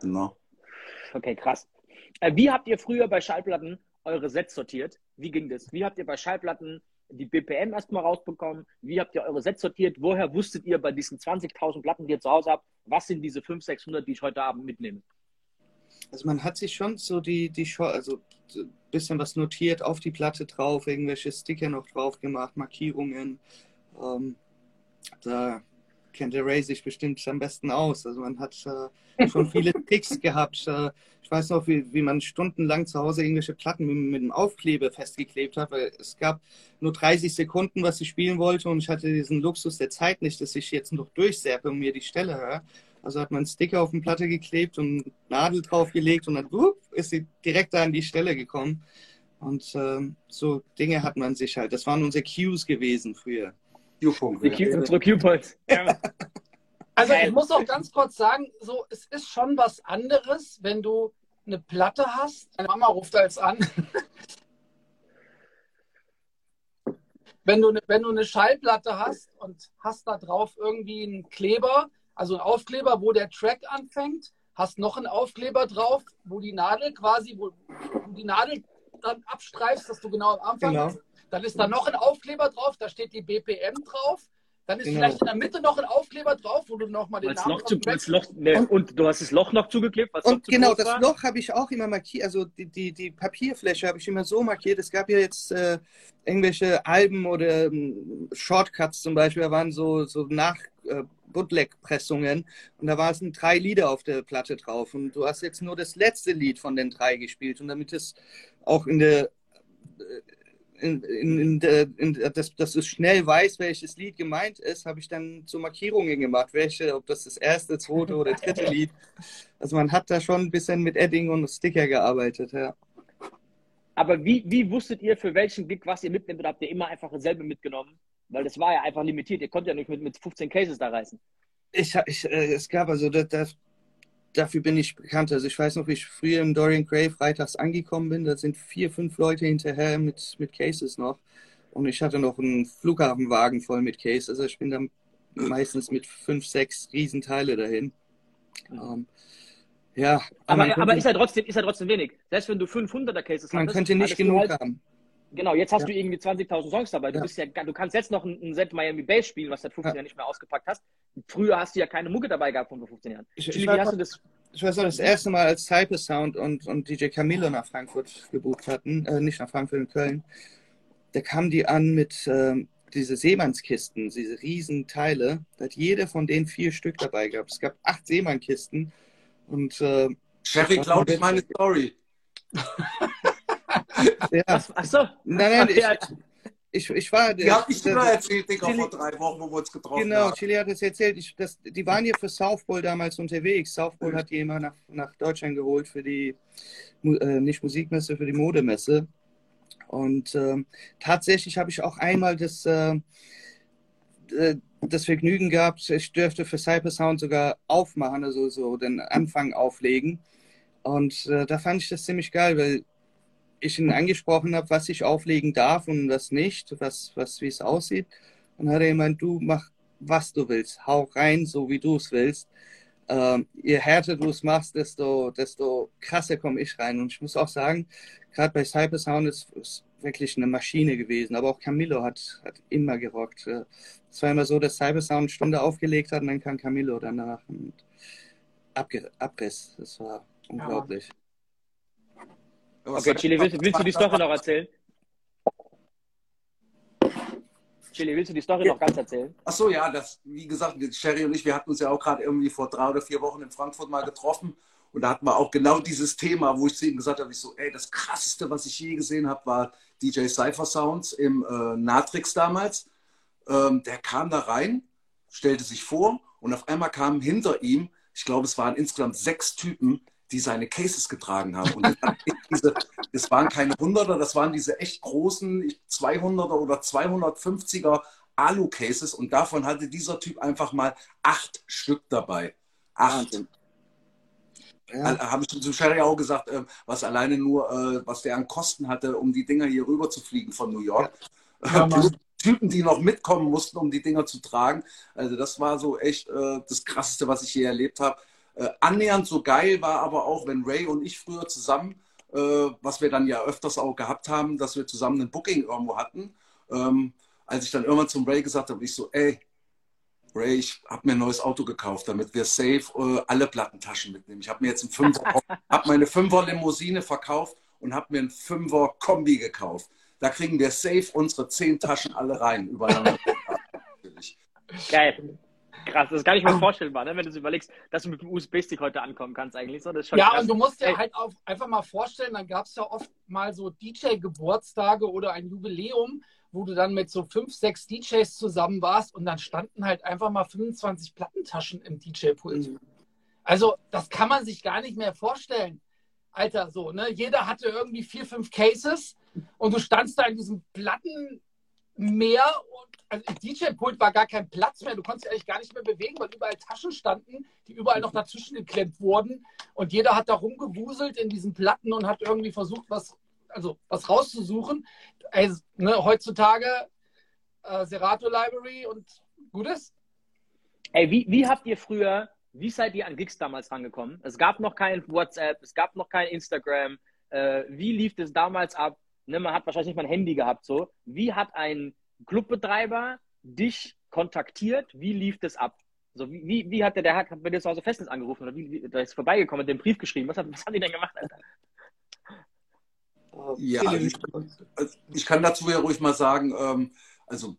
Genau. Okay, krass. Äh, wie habt ihr früher bei Schallplatten eure Sets sortiert? Wie ging das? Wie habt ihr bei Schallplatten die BPM erstmal rausbekommen? Wie habt ihr eure Sets sortiert? Woher wusstet ihr bei diesen 20.000 Platten, die ihr zu Hause habt, was sind diese 500, 600, die ich heute Abend mitnehme? Also man hat sich schon so die, die also ein bisschen was notiert auf die Platte drauf, irgendwelche Sticker noch drauf gemacht, Markierungen. Ähm, da kennt der Ray sich bestimmt am besten aus. Also man hat äh, schon viele Tricks gehabt. Äh, ich weiß noch, wie, wie man stundenlang zu Hause irgendwelche Platten mit, mit dem Aufkleber festgeklebt hat, weil es gab nur 30 Sekunden, was ich spielen wollte und ich hatte diesen Luxus der Zeit nicht, dass ich jetzt noch durchserpe und mir die Stelle höre. Also hat man einen Sticker auf eine Platte geklebt und Nadel draufgelegt und dann uh, ist sie direkt da an die Stelle gekommen. Und äh, so Dinge hat man sich halt. Das waren unsere Cues gewesen früher. Q-Punkt. Unsere Q-Points. Also ich muss auch ganz kurz sagen, so es ist schon was anderes, wenn du eine Platte hast. Meine Mama ruft da jetzt an. wenn, du eine, wenn du eine Schallplatte hast und hast da drauf irgendwie einen Kleber, also einen Aufkleber, wo der Track anfängt, hast noch einen Aufkleber drauf, wo die Nadel quasi, wo, wo die Nadel dann abstreifst, dass du genau am Anfang Genau. hast. Dann ist da noch ein Aufkleber drauf, da steht die BPM drauf. Dann ist Genau. vielleicht in der Mitte noch ein Aufkleber drauf, wo du nochmal den Weil's Namen Loch zu, Loch, ne, und du hast das Loch noch zugeklebt, was Und zu genau, das war? Loch habe ich auch immer markiert, also die, die, die Papierfläche habe ich immer so markiert. Es gab ja jetzt äh, irgendwelche Alben oder ähm, Shortcuts zum Beispiel, da waren so, so nach äh, Bootleg-Pressungen und da waren es drei Lieder auf der Platte drauf und du hast jetzt nur das letzte Lied von den drei gespielt und damit es auch in der äh, in, in, in, dass, dass du schnell weißt, welches Lied gemeint ist, habe ich dann so Markierungen gemacht, welche, ob das das erste, zweite oder dritte Lied. Also man hat da schon ein bisschen mit Edding und Sticker gearbeitet, ja. Aber wie, wie wusstet ihr, für welchen Gig, was ihr mitnehmt, oder habt ihr immer einfach dasselbe mitgenommen? Weil das war ja einfach limitiert. Ihr konntet ja nicht mit, mit 15 Cases da reißen. Ich, ich, äh, es gab also, das, das, dafür bin ich bekannt. Also ich weiß noch, wie ich früher im Dorian Gray freitags angekommen bin. Da sind vier, fünf Leute hinterher mit, mit Cases noch. Und ich hatte noch einen Flughafenwagen voll mit Cases. Also ich bin dann meistens mit fünf, sechs Riesenteile dahin. Ähm, ja, Aber, aber könnte, ist, ja trotzdem, ist ja trotzdem wenig. Selbst wenn du 500er Cases man hattest, könnte nicht genug halt, haben. Genau, jetzt hast Ja. du irgendwie 20.000 Songs dabei. Du, Ja. bist ja, du kannst jetzt noch ein, ein Set Miami Bass spielen, was du seit 15 Ja. Jahren nicht mehr ausgepackt hast. Früher hast du ja keine Mucke dabei gehabt von vor 15 Jahren. Ich, Chili, ich, wie war, hast du das? ich weiß noch, das erste Mal, als Cyper Sound und, und DJ Camilo nach Frankfurt gebucht hatten, äh, nicht nach Frankfurt, in Köln, da kamen die an mit ähm, diese Seemannskisten, diese riesen Teile. Da hat jeder von denen vier Stück dabei gehabt. Es gab acht Seemannkisten und äh, Sherry klaut meine Story. ja, Was? Ach so. nein, nein, ich, ich, ich war. Die hab ich dir der- mal erzählt, Digga, Chili- vor drei Wochen, wo wir uns getroffen Genau, haben. Chili hat es erzählt. Ich, das, die waren ja für South Bowl damals unterwegs. South Bowl hat die immer nach, nach Deutschland geholt für die, äh, nicht Musikmesse, für die Modemesse. Und ähm, tatsächlich habe ich auch einmal das, äh, äh, das Vergnügen gehabt, ich dürfte für Cyber Sound sogar aufmachen, also so den Anfang auflegen. Und äh, da fand ich das ziemlich geil, weil ich ihn angesprochen habe, was ich auflegen darf und was nicht, was, was, wie es aussieht. Und dann hat er gemeint, du mach, was du willst, hau rein, so wie du es willst. Ähm, je härter du es machst, desto, desto krasser komme ich rein. Und ich muss auch sagen, gerade bei Cybersound ist es wirklich eine Maschine gewesen. Aber auch Camillo hat, hat immer gerockt. Äh, Es war immer so, dass Cybersound eine Stunde aufgelegt hat und dann kam Camillo danach und abge Abriss. Das war unglaublich. Was Okay, Chili, willst, willst du die Story noch erzählen? Chili, willst du die Story noch ganz erzählen? Ach so, ja, das, wie gesagt, Sherry und ich, wir hatten uns ja auch gerade irgendwie vor drei oder vier Wochen in Frankfurt mal getroffen. Und da hatten wir auch genau dieses Thema, wo ich zu ihm gesagt habe, ich so, ey, das krasseste, was ich je gesehen habe, war DJ Cypher Sounds im äh, Natrix damals. Ähm, der kam da rein, stellte sich vor und auf einmal kamen hinter ihm, ich glaube, es waren insgesamt sechs Typen, die seine Cases getragen haben. Und das, waren echt diese, das waren keine Hunderter, das waren diese echt großen 200er oder 250er Alu-Cases und davon hatte dieser Typ einfach mal acht Stück dabei. Acht. Ja. Habe ich zu Sherry auch gesagt, äh, was alleine nur, äh, was der an Kosten hatte, um die Dinger hier rüber zu fliegen von New York. Ja. Typen, die noch mitkommen mussten, um die Dinger zu tragen. Also das war so echt äh, das Krasseste, was ich je erlebt habe. Äh, annähernd so geil war aber auch, wenn Ray und ich früher zusammen, äh, was wir dann ja öfters auch gehabt haben, dass wir zusammen ein Booking irgendwo hatten. Ähm, als ich dann irgendwann zum Ray gesagt habe, ich so, ey, Ray, ich habe mir ein neues Auto gekauft, damit wir safe äh, alle Plattentaschen mitnehmen. Ich habe mir jetzt einen Fünfer, habe meine Fünfer Limousine verkauft und habe mir einen Fünfer Kombi gekauft. Da kriegen wir safe unsere zehn Taschen alle rein, übereinander. Geil. Krass, das ist gar nicht mehr vorstellbar, ne? wenn du es überlegst, dass du mit dem USB-Stick heute ankommen kannst eigentlich. So, Ja, krass. und du musst dir halt auch einfach mal vorstellen, dann gab es ja oft mal so DJ-Geburtstage oder ein Jubiläum, wo du dann mit so fünf, sechs DJs zusammen warst und dann standen halt einfach mal 25 Plattentaschen im DJ-Pult. Mhm. Also, das kann man sich gar nicht mehr vorstellen. Alter, so, ne? Jeder hatte irgendwie vier, fünf Cases und du standst da in diesem Plattenmeer und also im DJ-Pult war gar kein Platz mehr. Du konntest dich eigentlich gar nicht mehr bewegen, weil überall Taschen standen, die überall noch dazwischen geklemmt wurden. Und jeder hat da rumgewuselt in diesen Platten und hat irgendwie versucht, was, also was rauszusuchen. Also, ne, heutzutage äh, Serato Library und Gutes. Ey, wie, wie habt ihr früher, wie seid ihr an Gigs damals rangekommen? Es gab noch kein WhatsApp, es gab noch kein Instagram. Äh, wie lief es damals ab? Ne, man hat wahrscheinlich nicht mal ein Handy gehabt. So. Wie hat ein Clubbetreiber dich kontaktiert? Wie lief das ab? So, wie, wie, wie hat der, der hat bei dir zu Hause Festnetz angerufen oder wie, wie der ist vorbeigekommen, hat den Brief geschrieben? Was, hat, was haben die denn gemacht, Alter? Ja, ich, also ich kann dazu ja ruhig mal sagen, ähm, also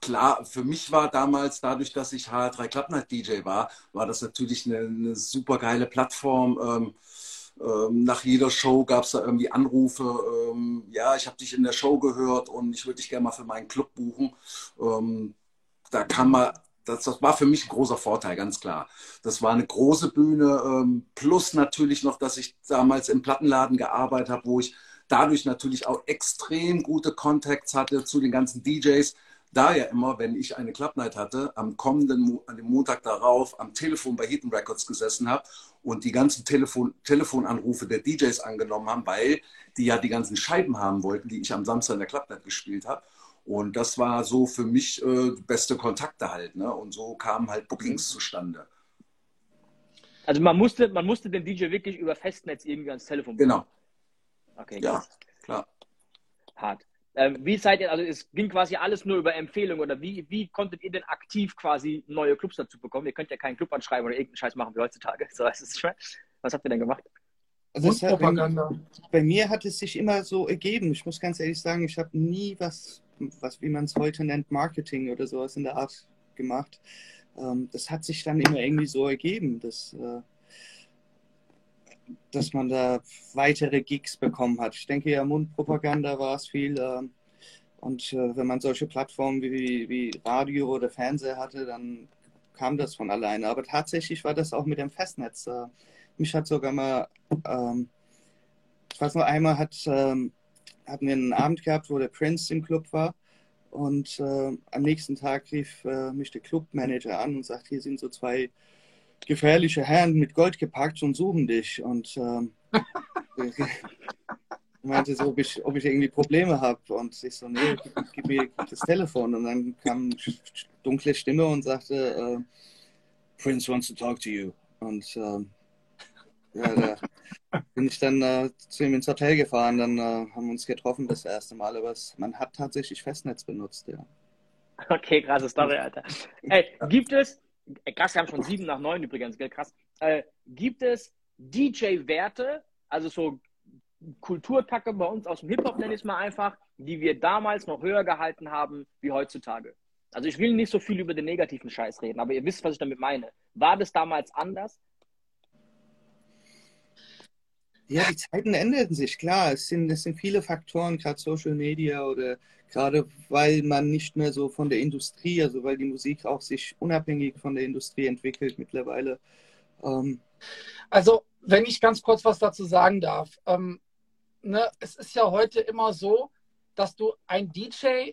klar, für mich war damals, dadurch, dass ich HR3 Club Night DJ war, war das natürlich eine, eine super geile Plattform. Ähm, ähm, nach jeder Show gab es da irgendwie Anrufe, ähm, ja, ich habe dich in der Show gehört und ich würde dich gerne mal für meinen Club buchen. Ähm, da kann man, das, das, war für mich ein großer Vorteil, ganz klar. Das war eine große Bühne, ähm, plus natürlich noch, dass ich damals im Plattenladen gearbeitet habe, wo ich dadurch natürlich auch extrem gute Contacts hatte zu den ganzen DJs. Da ja immer, wenn ich eine Club Night hatte, am kommenden, an dem Montag darauf am Telefon bei Hidden Records gesessen habe und die ganzen Telefon, Telefonanrufe der DJs angenommen haben, weil die ja die ganzen Scheiben haben wollten, die ich am Samstag in der Club Night gespielt habe. Und das war so für mich äh, beste Kontakte halt. Ne? Und so kamen halt Bookings zustande. Also man musste, man musste den DJ wirklich über Festnetz irgendwie ans Telefon bekommen. Genau. Okay, ja, klar. Hart. Ähm, wie seid ihr, also es ging quasi alles nur über Empfehlungen oder wie, wie konntet ihr denn aktiv quasi neue Clubs dazu bekommen? Ihr könnt ja keinen Club anschreiben oder irgendeinen Scheiß machen wie heutzutage. So heißt es schon. Was habt ihr denn gemacht? Also hat, bei, bei, mir hat es sich immer so ergeben. Ich muss ganz ehrlich sagen, ich habe nie was, was wie man es heute nennt, Marketing oder sowas in der Art gemacht. Ähm, das hat sich dann immer irgendwie so ergeben. Das, äh, dass man da weitere Gigs bekommen hat. Ich denke ja, Mundpropaganda war es viel. Äh, und äh, wenn man solche Plattformen wie, wie Radio oder Fernseher hatte, dann kam das von alleine. Aber tatsächlich war das auch mit dem Festnetz. Äh, mich hat sogar mal, ähm, ich weiß noch, einmal hat, ähm, hatten wir einen Abend gehabt, wo der Prince im Club war. Und äh, am nächsten Tag rief äh, mich der Clubmanager an und sagt, hier sind so zwei gefährliche Herren mit Gold gepackt und suchen dich. Und ähm, meinte so, ob ich, ob ich irgendwie Probleme habe. Und ich so, nee, gib, gib mir das Telefon. Und dann kam eine dunkle Stimme und sagte, äh, Prince wants to talk to you. Und ähm, ja, da bin ich dann äh, zu ihm ins Hotel gefahren. Dann äh, haben wir uns getroffen das erste Mal. Aber es, man hat tatsächlich Festnetz benutzt, ja. Okay, krasse Story, Alter. Ey, gibt es, krass, wir haben schon sieben nach neun übrigens, gell, krass. Äh, gibt es DJ-Werte, also so Kulturkacke bei uns aus dem Hip-Hop, nenne ich es mal einfach, die wir damals noch höher gehalten haben wie heutzutage? Also ich will nicht so viel über den negativen Scheiß reden, aber ihr wisst, was ich damit meine. War das damals anders? Ja, die Zeiten änderten sich, klar. Es sind, es sind viele Faktoren, gerade Social Media oder gerade weil man nicht mehr so von der Industrie, also weil die Musik auch sich unabhängig von der Industrie entwickelt mittlerweile. Ähm, also, wenn ich ganz kurz was dazu sagen darf. Ähm, ne, es ist ja heute immer so, dass du ein DJ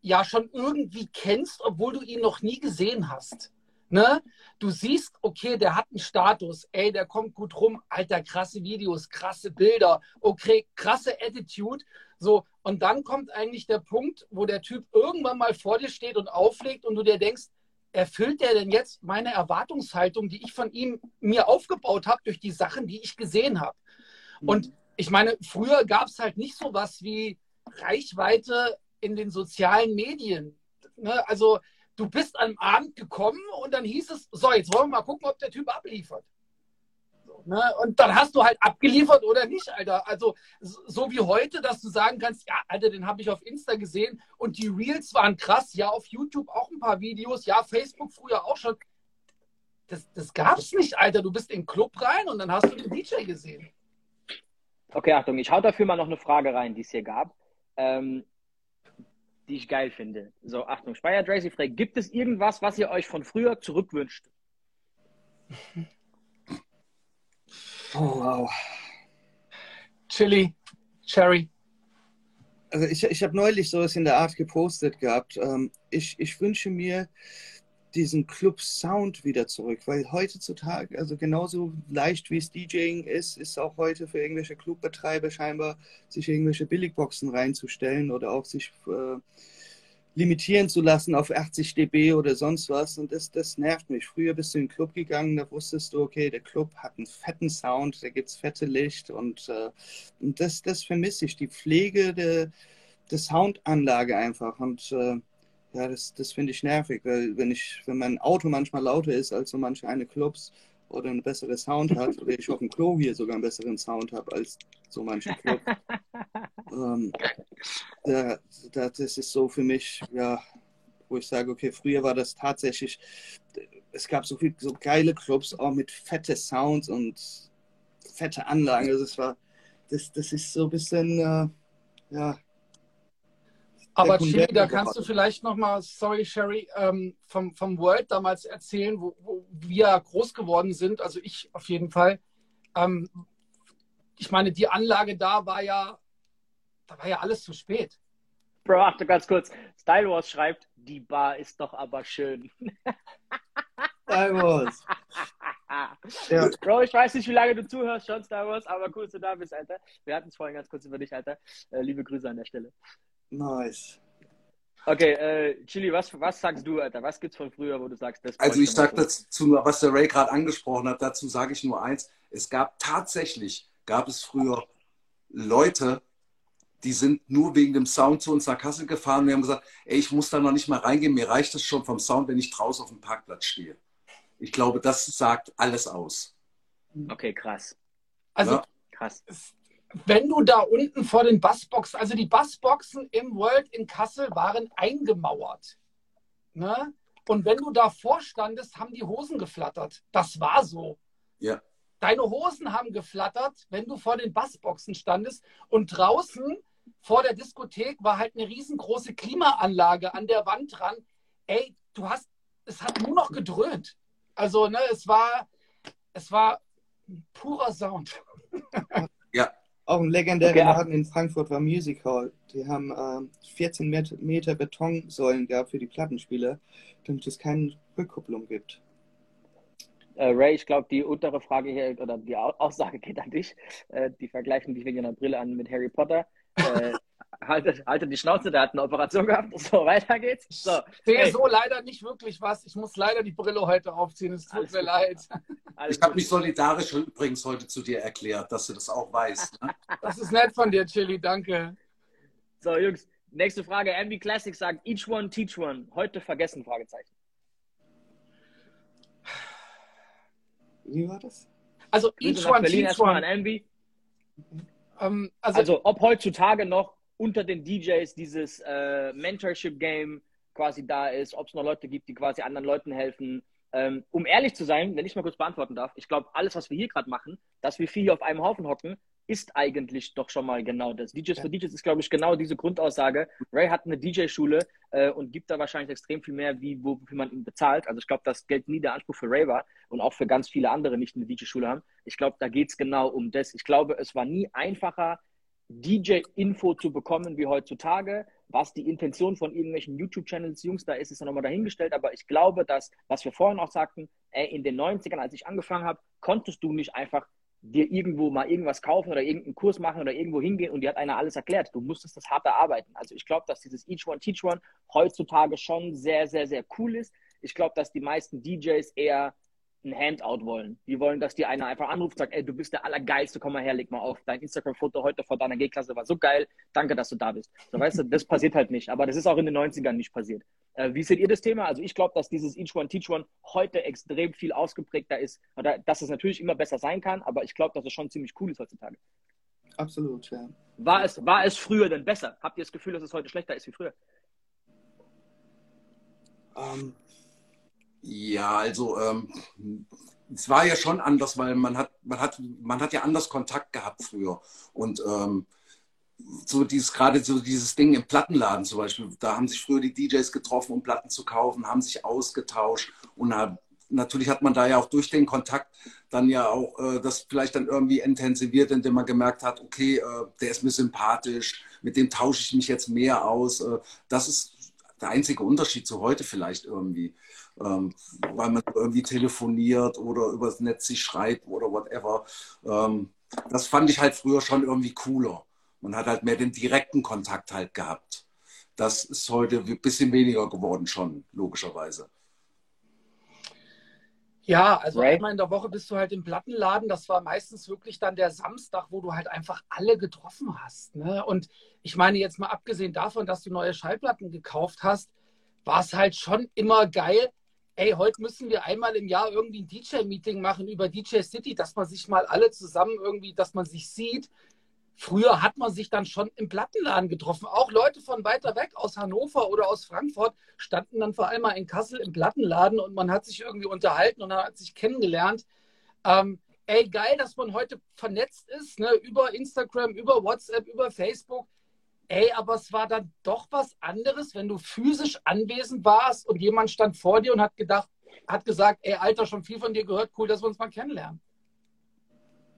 ja schon irgendwie kennst, obwohl du ihn noch nie gesehen hast. Ne? Du siehst, okay, der hat einen Status, ey, der kommt gut rum, alter, krasse Videos, krasse Bilder, okay, krasse Attitude. So, und dann kommt eigentlich der Punkt, wo der Typ irgendwann mal vor dir steht und auflegt und du dir denkst, erfüllt der denn jetzt meine Erwartungshaltung, die ich von ihm mir aufgebaut habe durch die Sachen, die ich gesehen habe? Und mhm. ich meine, früher gab es halt nicht so was wie Reichweite in den sozialen Medien. Ne? Also du bist am Abend gekommen und dann hieß es, so, jetzt wollen wir mal gucken, ob der Typ abliefert. Ne? Und dann hast du halt abgeliefert oder nicht, Alter. Also so wie heute, dass du sagen kannst, ja, Alter, den habe ich auf Insta gesehen und die Reels waren krass, ja, auf YouTube auch ein paar Videos, ja, Facebook früher auch schon. Das, das es nicht, Alter. Du bist in den Club rein und dann hast du den DJ gesehen. Okay, Achtung, ich hau dafür mal noch eine Frage rein, die es hier gab. Ähm, die ich geil finde. So, Achtung, Speyer Tracy fragt, gibt es irgendwas, was ihr euch von früher zurückwünscht? Oh, wow. Chili, Cherry. also ich, ich habe neulich sowas in der Art gepostet gehabt. Ähm, ich, ich wünsche mir diesen Club-Sound wieder zurück, weil heutzutage, also genauso leicht wie es DJing ist, ist auch heute für irgendwelche Clubbetreiber scheinbar, sich irgendwelche Billigboxen reinzustellen oder auch sich äh, limitieren zu lassen auf 80 dB oder sonst was. Und das, das nervt mich. Früher bist du in den Club gegangen, da wusstest du, okay, der Club hat einen fetten Sound, da gibt es fette Licht und, äh, und das, das vermisse ich, die Pflege der, der Soundanlage einfach. Und äh, ja, das, das finde ich nervig, weil wenn ich, wenn mein Auto manchmal lauter ist als so manche eine Clubs oder einen besseren Sound hat, oder ich auf dem Klo hier sogar einen besseren Sound habe als so manche Clubs. ähm, da, da, das ist so für mich, ja, wo ich sage, okay, früher war das tatsächlich, es gab so viele so geile Clubs, auch mit fette Sounds und fette Anlagen. Also es war, das, das ist so ein bisschen, äh, ja, aber Chili, da kannst du vielleicht nochmal, sorry Sherry, ähm, vom, vom World damals erzählen, wo, wo wir groß geworden sind. Also ich auf jeden Fall. Ähm, ich meine, die Anlage da war ja, da war ja alles zu spät. Bro, achte ganz kurz. Style Wars schreibt, die Bar ist doch aber schön. Style Wars. ja. Bro, ich weiß nicht, wie lange du zuhörst schon, Star Wars, aber cool, dass du da bist, Alter. Wir hatten es vorhin ganz kurz über dich, Alter. Äh, liebe Grüße an der Stelle. Nice. Okay, äh, Chili, was, was sagst du, Alter? Was gibt's von früher, wo du sagst, das Also ich sag dazu, was der Ray gerade angesprochen hat, dazu sage ich nur eins. Es gab tatsächlich, gab es früher Leute, die sind nur wegen dem Sound zu uns nach Kassel gefahren. Wir haben gesagt, ey, ich muss da noch nicht mal reingehen, mir reicht es schon vom Sound, wenn ich draußen auf dem Parkplatz stehe. Ich glaube, das sagt alles aus. Okay, krass. Also, ja? krass wenn du da unten vor den Bassboxen, also die Bassboxen im World in Kassel waren eingemauert. Ne? Und wenn du davor standest, haben die Hosen geflattert. Das war so. Ja. Deine Hosen haben geflattert, wenn du vor den Bassboxen standest. Und draußen vor der Diskothek war halt eine riesengroße Klimaanlage an der Wand dran. Ey, du hast, es hat nur noch gedröhnt. Also, ne, es war, es war purer Sound. Auch ein legendärer okay. Laden in Frankfurt war Music Hall. Die haben äh, 14 Meter Betonsäulen gehabt für die Plattenspieler, damit es keine Rückkupplung gibt. Äh, Ray, ich glaube, die untere Frage hier oder die Aussage geht an dich. Äh, die vergleichen dich wegen einer Brille an mit Harry Potter. Äh, haltet, haltet die Schnauze, der hat eine Operation gehabt. So, weiter geht's. So, ich sehe hey. so leider nicht wirklich was. Ich muss leider die Brille heute aufziehen. Es tut Alles mir gut. leid. Alles ich habe mich solidarisch übrigens heute zu dir erklärt, dass du das auch weißt. Ne? Das ist nett von dir, Chili. Danke. So, Jungs, nächste Frage. MB Classic sagt, each one, teach one. Heute vergessen, Fragezeichen. Wie war das? Also, each one, Berlin teach one. An. Ähm, also, also, ob heutzutage noch unter den DJs dieses äh, Mentorship-Game quasi da ist, ob es noch Leute gibt, die quasi anderen Leuten helfen. Ähm, um ehrlich zu sein, wenn ich mal kurz beantworten darf, ich glaube, alles, was wir hier gerade machen, dass wir vier hier auf einem Haufen hocken, ist eigentlich doch schon mal genau das. DJs ja. für DJs ist, glaube ich, genau diese Grundaussage. Ray hat eine DJ-Schule äh, und gibt da wahrscheinlich extrem viel mehr, wie wofür man ihn bezahlt. Also ich glaube, das Geld nie der Anspruch für Ray war und auch für ganz viele andere nicht eine DJ-Schule haben. Ich glaube, da geht es genau um das. Ich glaube, es war nie einfacher, DJ-Info zu bekommen wie heutzutage. Was die Intention von irgendwelchen YouTube-Channels, Jungs, da ist es ja nochmal dahingestellt. Aber ich glaube, dass, was wir vorhin auch sagten, ey, in den 90ern, als ich angefangen habe, konntest du nicht einfach dir irgendwo mal irgendwas kaufen oder irgendeinen Kurs machen oder irgendwo hingehen und dir hat einer alles erklärt. Du musstest das hart erarbeiten. Also ich glaube, dass dieses Each One Teach One heutzutage schon sehr, sehr, sehr cool ist. Ich glaube, dass die meisten DJs eher ein Handout wollen. Die wollen, dass dir einer einfach anruft, sagt, ey, du bist der Allergeilste, komm mal her, leg mal auf. Dein Instagram-Foto heute vor deiner G-Klasse war so geil, danke, dass du da bist. So, weißt du, das passiert halt nicht. Aber das ist auch in den 90ern nicht passiert. Äh, wie seht ihr das Thema? Also ich glaube, dass dieses Each One, Teach One heute extrem viel ausgeprägter ist. Oder dass es natürlich immer besser sein kann, aber ich glaube, dass es schon ziemlich cool ist heutzutage. Absolut, ja. War es, war es früher denn besser? Habt ihr das Gefühl, dass es heute schlechter ist wie früher? Um, ähm, ja, also ähm, es war ja schon anders, weil man hat, man hat, man hat ja anders Kontakt gehabt früher. Und ähm, so dieses, gerade so dieses Ding im Plattenladen zum Beispiel, da haben sich früher die DJs getroffen, um Platten zu kaufen, haben sich ausgetauscht und haben, natürlich hat man da ja auch durch den Kontakt dann ja auch äh, das vielleicht dann irgendwie intensiviert, indem man gemerkt hat, okay, äh, der ist mir sympathisch, mit dem tausche ich mich jetzt mehr aus. Äh, das ist der einzige Unterschied zu heute vielleicht irgendwie. Ähm, weil man irgendwie telefoniert oder übers Netz sich schreibt oder whatever. Ähm, das fand ich halt früher schon irgendwie cooler. Man hat halt mehr den direkten Kontakt halt gehabt. Das ist heute ein bisschen weniger geworden schon, logischerweise. Ja, also right. einmal in der Woche bist du halt im Plattenladen. Das war meistens wirklich dann der Samstag, wo du halt einfach alle getroffen hast. Ne? Und ich meine, jetzt mal abgesehen davon, dass du neue Schallplatten gekauft hast, war es halt schon immer geil. Ey, heute müssen wir einmal im Jahr irgendwie ein DJ-Meeting machen über DJ City, dass man sich mal alle zusammen irgendwie, dass man sich sieht, Früher hat man sich dann schon im Plattenladen getroffen. Auch Leute von weiter weg, aus Hannover oder aus Frankfurt, standen dann vor allem mal in Kassel im Plattenladen und man hat sich irgendwie unterhalten und hat sich kennengelernt. Ähm, ey, geil, dass man heute vernetzt ist, ne? über Instagram, über WhatsApp, über Facebook. Ey, aber es war dann doch was anderes, wenn du physisch anwesend warst und jemand stand vor dir und hat gedacht, hat gesagt, ey, Alter, schon viel von dir gehört, cool, dass wir uns mal kennenlernen.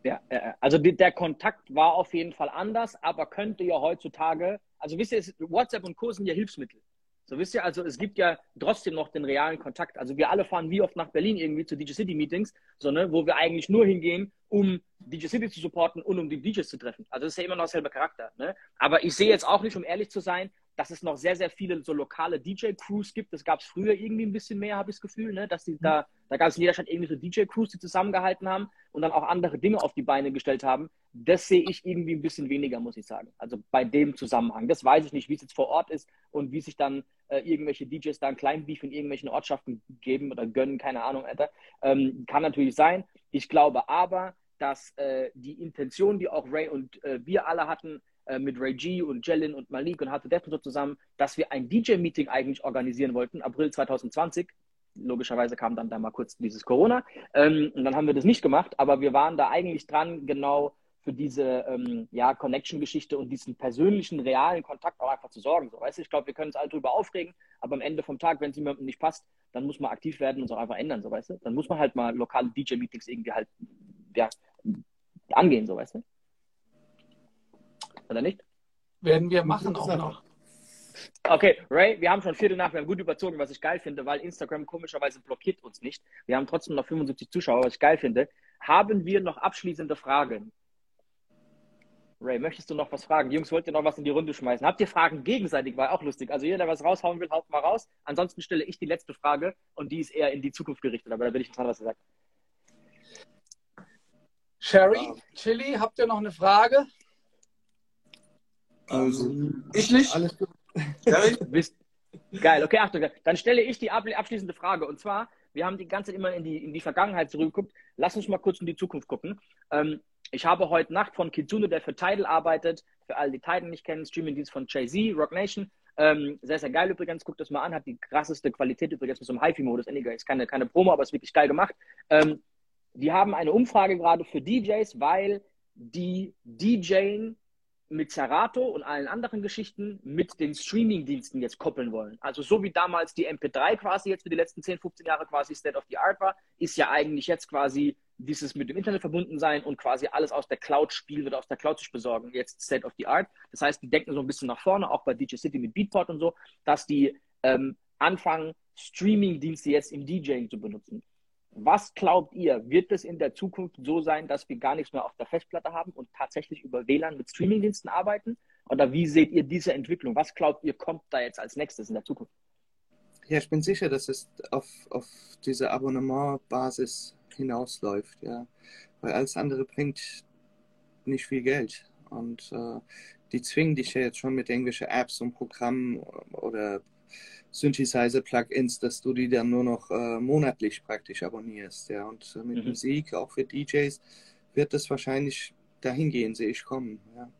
Ja, also der Kontakt war auf jeden Fall anders, aber könnte ja heutzutage, also wisst ihr, WhatsApp und Co. sind ja Hilfsmittel. So wisst ihr, also es gibt ja trotzdem noch den realen Kontakt. Also wir alle fahren wie oft nach Berlin irgendwie zu DJ City Meetings, so, ne, wo wir eigentlich nur hingehen, um DJ City zu supporten und um die DJs zu treffen. Also das ist ja immer noch derselbe Charakter. Ne? Aber ich sehe jetzt auch nicht, um ehrlich zu sein, dass es noch sehr, sehr viele so lokale DJ-Crews gibt. Das gab es früher irgendwie ein bisschen mehr, habe ich das Gefühl, ne? dass die da, da gab es in jeder Stadt irgendwie so DJ-Crews, die zusammengehalten haben und dann auch andere Dinge auf die Beine gestellt haben. Das sehe ich irgendwie ein bisschen weniger, muss ich sagen. Also bei dem Zusammenhang. Das weiß ich nicht, wie es jetzt vor Ort ist und wie sich dann äh, irgendwelche DJs da ein Kleinbeef in irgendwelchen Ortschaften geben oder gönnen, keine Ahnung, Alter. Ähm, kann natürlich sein. Ich glaube aber, dass äh, die Intention, die auch Ray und äh, wir alle hatten, äh, mit G und Jellin und Malik und Harte Death und so zusammen, dass wir ein DJ-Meeting eigentlich organisieren wollten, April 2020. Logischerweise kam dann da mal kurz dieses Corona. Ähm, und dann haben wir das nicht gemacht, aber wir waren da eigentlich dran, genau für diese ähm, ja, Connection-Geschichte und diesen persönlichen, realen Kontakt auch einfach zu sorgen. So, weißt du? Ich glaube, wir können uns alle drüber aufregen, aber am Ende vom Tag, wenn es jemandem nicht passt, dann muss man aktiv werden und es auch einfach ändern, so weißt du? Dann muss man halt mal lokale DJ-Meetings irgendwie halt ja, angehen, so weißt du? Oder nicht? Werden wir machen auch noch. Okay, Ray, wir haben schon Viertel nach, wir haben gut überzogen, was ich geil finde, weil Instagram komischerweise blockiert uns nicht. Wir haben trotzdem noch 75 Zuschauer, was ich geil finde. Haben wir noch abschließende Fragen? Ray, möchtest du noch was fragen? Jungs, wollt ihr noch was in die Runde schmeißen? Habt ihr Fragen gegenseitig? War auch lustig. Also jeder, der was raushauen will, haut mal raus. Ansonsten stelle ich die letzte Frage und die ist eher in die Zukunft gerichtet, aber da will ich nicht dran, was ihr sagt. Sherry, Chili, habt ihr noch eine Frage? Also, ich nicht. Alles gut. Geil, okay, Achtung. Dann stelle ich die abschließende Frage. Und zwar, wir haben die ganze Zeit immer in die, in die Vergangenheit zurückgeguckt. Lass uns mal kurz in die Zukunft gucken. Ähm, ich habe heute Nacht von Kitsune, der für Tidal arbeitet, für alle, die Tidal nicht kennen, Streaming-Dienst von Jay-Z, Rock Nation. Ähm, sehr, sehr geil übrigens. Guckt das mal an. Hat die krasseste Qualität übrigens mit so einem HiFi-Modus. Anyway, ist keine, keine Promo, aber ist wirklich geil gemacht. Ähm, die haben eine Umfrage gerade für DJs, weil die DJen mit Serato und allen anderen Geschichten mit den Streaming-Diensten jetzt koppeln wollen. Also so wie damals die MP3 quasi jetzt für die letzten 10, 15 Jahre quasi State of the Art war, ist ja eigentlich jetzt quasi dieses mit dem Internet verbunden sein und quasi alles aus der Cloud spielen oder aus der Cloud sich besorgen, jetzt State of the Art. Das heißt, die denken so ein bisschen nach vorne, auch bei DJ City mit Beatport und so, dass die ähm, anfangen, Streaming-Dienste jetzt im DJing zu benutzen. Was glaubt ihr, wird es in der Zukunft so sein, dass wir gar nichts mehr auf der Festplatte haben und tatsächlich über WLAN mit Streamingdiensten arbeiten? Oder wie seht ihr diese Entwicklung? Was glaubt ihr, kommt da jetzt als nächstes in der Zukunft? Ja, ich bin sicher, dass es auf, auf diese Abonnementbasis hinausläuft, ja. Weil alles andere bringt nicht viel Geld. Und äh, die zwingen dich ja jetzt schon mit irgendwelchen Apps und Programmen oder Synthesizer-Plugins, dass du die dann nur noch äh, monatlich praktisch abonnierst. Ja. Und äh, mit mhm. Musik, auch für DJs, wird das wahrscheinlich dahin gehen, sehe ich kommen. Ja.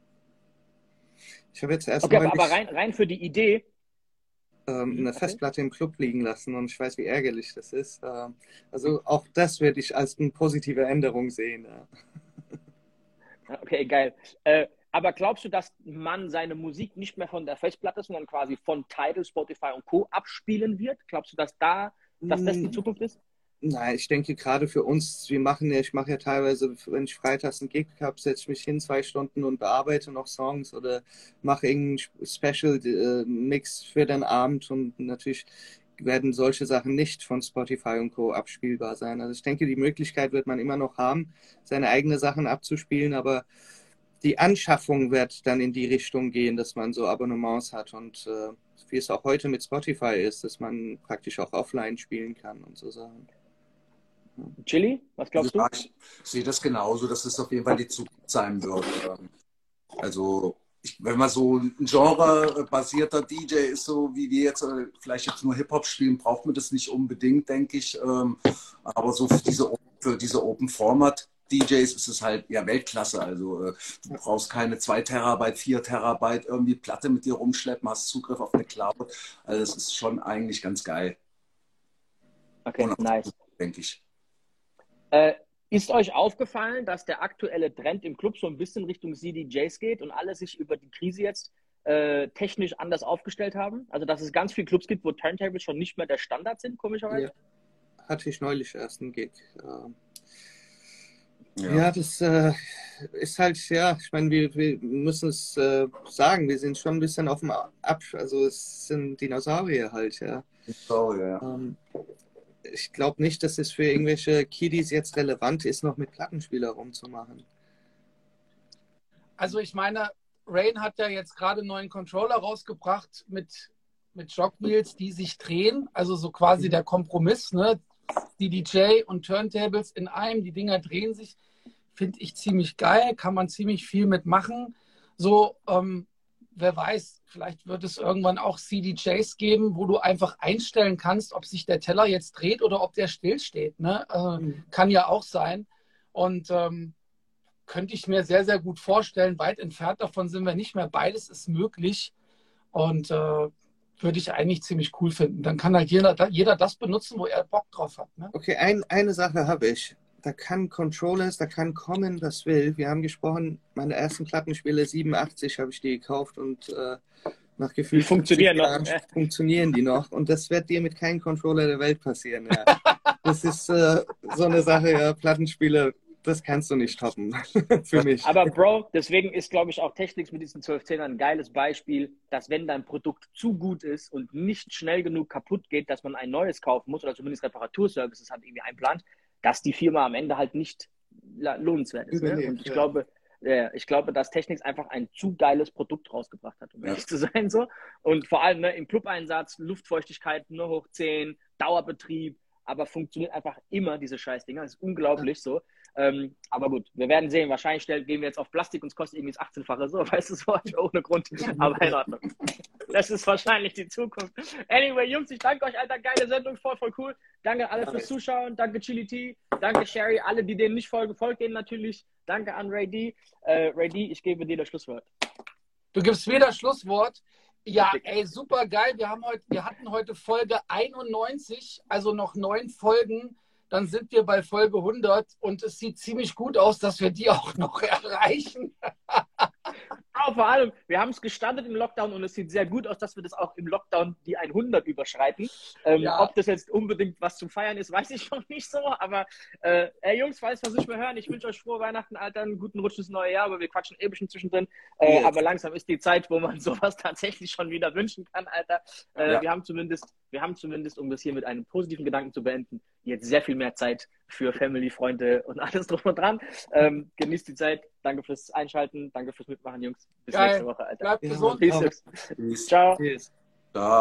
Ich habe jetzt erst okay, mal aber, rein, rein für die Idee. Ähm, eine okay. Festplatte im Club liegen lassen und ich weiß, wie ärgerlich das ist. Ähm, also auch das werde ich als eine positive Änderung sehen. Okay, geil. Äh, aber glaubst du, dass man seine Musik nicht mehr von der Festplatte, sondern quasi von Tidal, Spotify und Co. abspielen wird? Glaubst du, dass da, dass das die mm. Zukunft ist? Nein, ich denke gerade für uns, wir machen ja, ich mache ja teilweise, wenn ich freitags einen Gig habe, setze ich mich hin zwei Stunden und bearbeite noch Songs oder mache irgendeinen Special-Mix für den Abend und natürlich werden solche Sachen nicht von Spotify und Co. abspielbar sein. Also ich denke, die Möglichkeit wird man immer noch haben, seine eigenen Sachen abzuspielen, aber die Anschaffung wird dann in die Richtung gehen, dass man so Abonnements hat und äh, wie es auch heute mit Spotify ist, dass man praktisch auch offline spielen kann und so Sachen. Chili, was glaubst ja, du? Ich sehe das genauso, dass es auf jeden Fall die Zukunft sein wird. Also, ich, wenn man so ein genrebasierter DJ ist, so wie wir jetzt äh, vielleicht jetzt nur Hip-Hop spielen, braucht man das nicht unbedingt, denke ich. Ähm, aber so für diese, für diese Open-Format DJs ist es halt ja Weltklasse. Also äh, du brauchst keine 2 Terabyte, 4 Terabyte irgendwie Platte mit dir rumschleppen, hast Zugriff auf eine Cloud. Also das ist schon eigentlich ganz geil. Okay, nice. Denke ich. Äh, ist euch aufgefallen, dass der aktuelle Trend im Club so ein bisschen Richtung CDJs geht und alle sich über die Krise jetzt äh, technisch anders aufgestellt haben? Also, dass es ganz viele Clubs gibt, wo Turntables schon nicht mehr der Standard sind, komischerweise? Ja. Hatte ich neulich erst einen Gig. Ähm, ja. ja, das äh, ist halt, ja, ich meine, wir, wir müssen es äh, sagen, wir sind schon ein bisschen auf dem Ab, also es sind Dinosaurier halt, ja. Dinosaurier, ja. Ähm, ich glaube nicht, dass es für irgendwelche Kiddies jetzt relevant ist, noch mit Plattenspieler rumzumachen. Also ich meine, Rain hat ja jetzt gerade einen neuen Controller rausgebracht mit, mit Jogwheels, die sich drehen. Also so quasi der Kompromiss, ne? Die DJ und Turntables in einem, die Dinger drehen sich. Finde ich ziemlich geil, kann man ziemlich viel mitmachen. So, ähm, wer weiß, vielleicht wird es irgendwann auch CDJs geben, wo du einfach einstellen kannst, ob sich der Teller jetzt dreht oder ob der stillsteht. Ne? Äh, mhm. Kann ja auch sein. Und ähm, könnte ich mir sehr, sehr gut vorstellen. Weit entfernt davon sind wir nicht mehr. Beides ist möglich. Und äh, würde ich eigentlich ziemlich cool finden. Dann kann halt jeder, jeder das benutzen, wo er Bock drauf hat. Ne? Okay, ein, eine Sache habe ich da kann Controllers, da kann kommen, was will. Wir haben gesprochen, meine ersten Plattenspiele 87 habe ich die gekauft und äh, nach Gefühl die funktionieren noch. funktionieren die noch und das wird dir mit keinem Controller der Welt passieren. Ja. das ist äh, so eine Sache, ja, Plattenspiele, das kannst du nicht toppen für mich. Aber Bro, deswegen ist, glaube ich, auch Technics mit diesen 12 10 ein geiles Beispiel, dass wenn dein Produkt zu gut ist und nicht schnell genug kaputt geht, dass man ein neues kaufen muss oder zumindest Reparaturservices hat irgendwie einplant, dass die Firma am Ende halt nicht lohnenswert ist. Ne? Und ich ja. glaube, äh, ich glaube, dass Technics einfach ein zu geiles Produkt rausgebracht hat, um ja. ehrlich zu sein. So. Und vor allem ne, im Club-Einsatz, Luftfeuchtigkeit nur hoch 10, Dauerbetrieb, aber funktioniert einfach immer, diese Scheißdinger. Das ist unglaublich ja. so. Ähm, aber gut, wir werden sehen. Wahrscheinlich gehen wir jetzt auf Plastik und es kostet irgendwie das 18-fache so, weißt du, so ohne Grund. Aber in Ordnung. Das ist wahrscheinlich die Zukunft. Anyway, Jungs, ich danke euch, Alter. Geile Sendung, voll, voll cool. Danke alle fürs Zuschauen. Danke Chili T. Danke Sherry. Alle, die denen nicht folgen, folgt denen natürlich. Danke an Ray D. Äh, Ray D, ich gebe dir das Schlusswort. Du gibst mir das Schlusswort. Ja, ey, super geil. Wir, haben heute, wir hatten heute Folge 91, also noch neun Folgen dann sind wir bei Folge 100 und es sieht ziemlich gut aus, dass wir die auch noch erreichen. Aber vor allem, wir haben es gestartet im Lockdown und es sieht sehr gut aus, dass wir das auch im Lockdown die 100 überschreiten. Ähm, ja. Ob das jetzt unbedingt was zum Feiern ist, weiß ich noch nicht so. Aber äh, ey Jungs, falls was nicht mehr hören, ich wünsche euch frohe Weihnachten, Alter, einen guten Rutsch ins neue Jahr, aber wir quatschen eh bisschen zwischendrin. Äh, yes. Aber langsam ist die Zeit, wo man sowas tatsächlich schon wieder wünschen kann, Alter. Äh, ja. Wir haben zumindest, wir haben zumindest, um das hier mit einem positiven Gedanken zu beenden, jetzt sehr viel mehr Zeit für Family, Freunde und alles drum und dran. Ähm, genießt die Zeit. Danke fürs Einschalten. Danke fürs Mitmachen, Jungs. Bis Geil. nächste Woche, Alter. Bleibt gesund. Peace. Ciao. Peace. Ciao.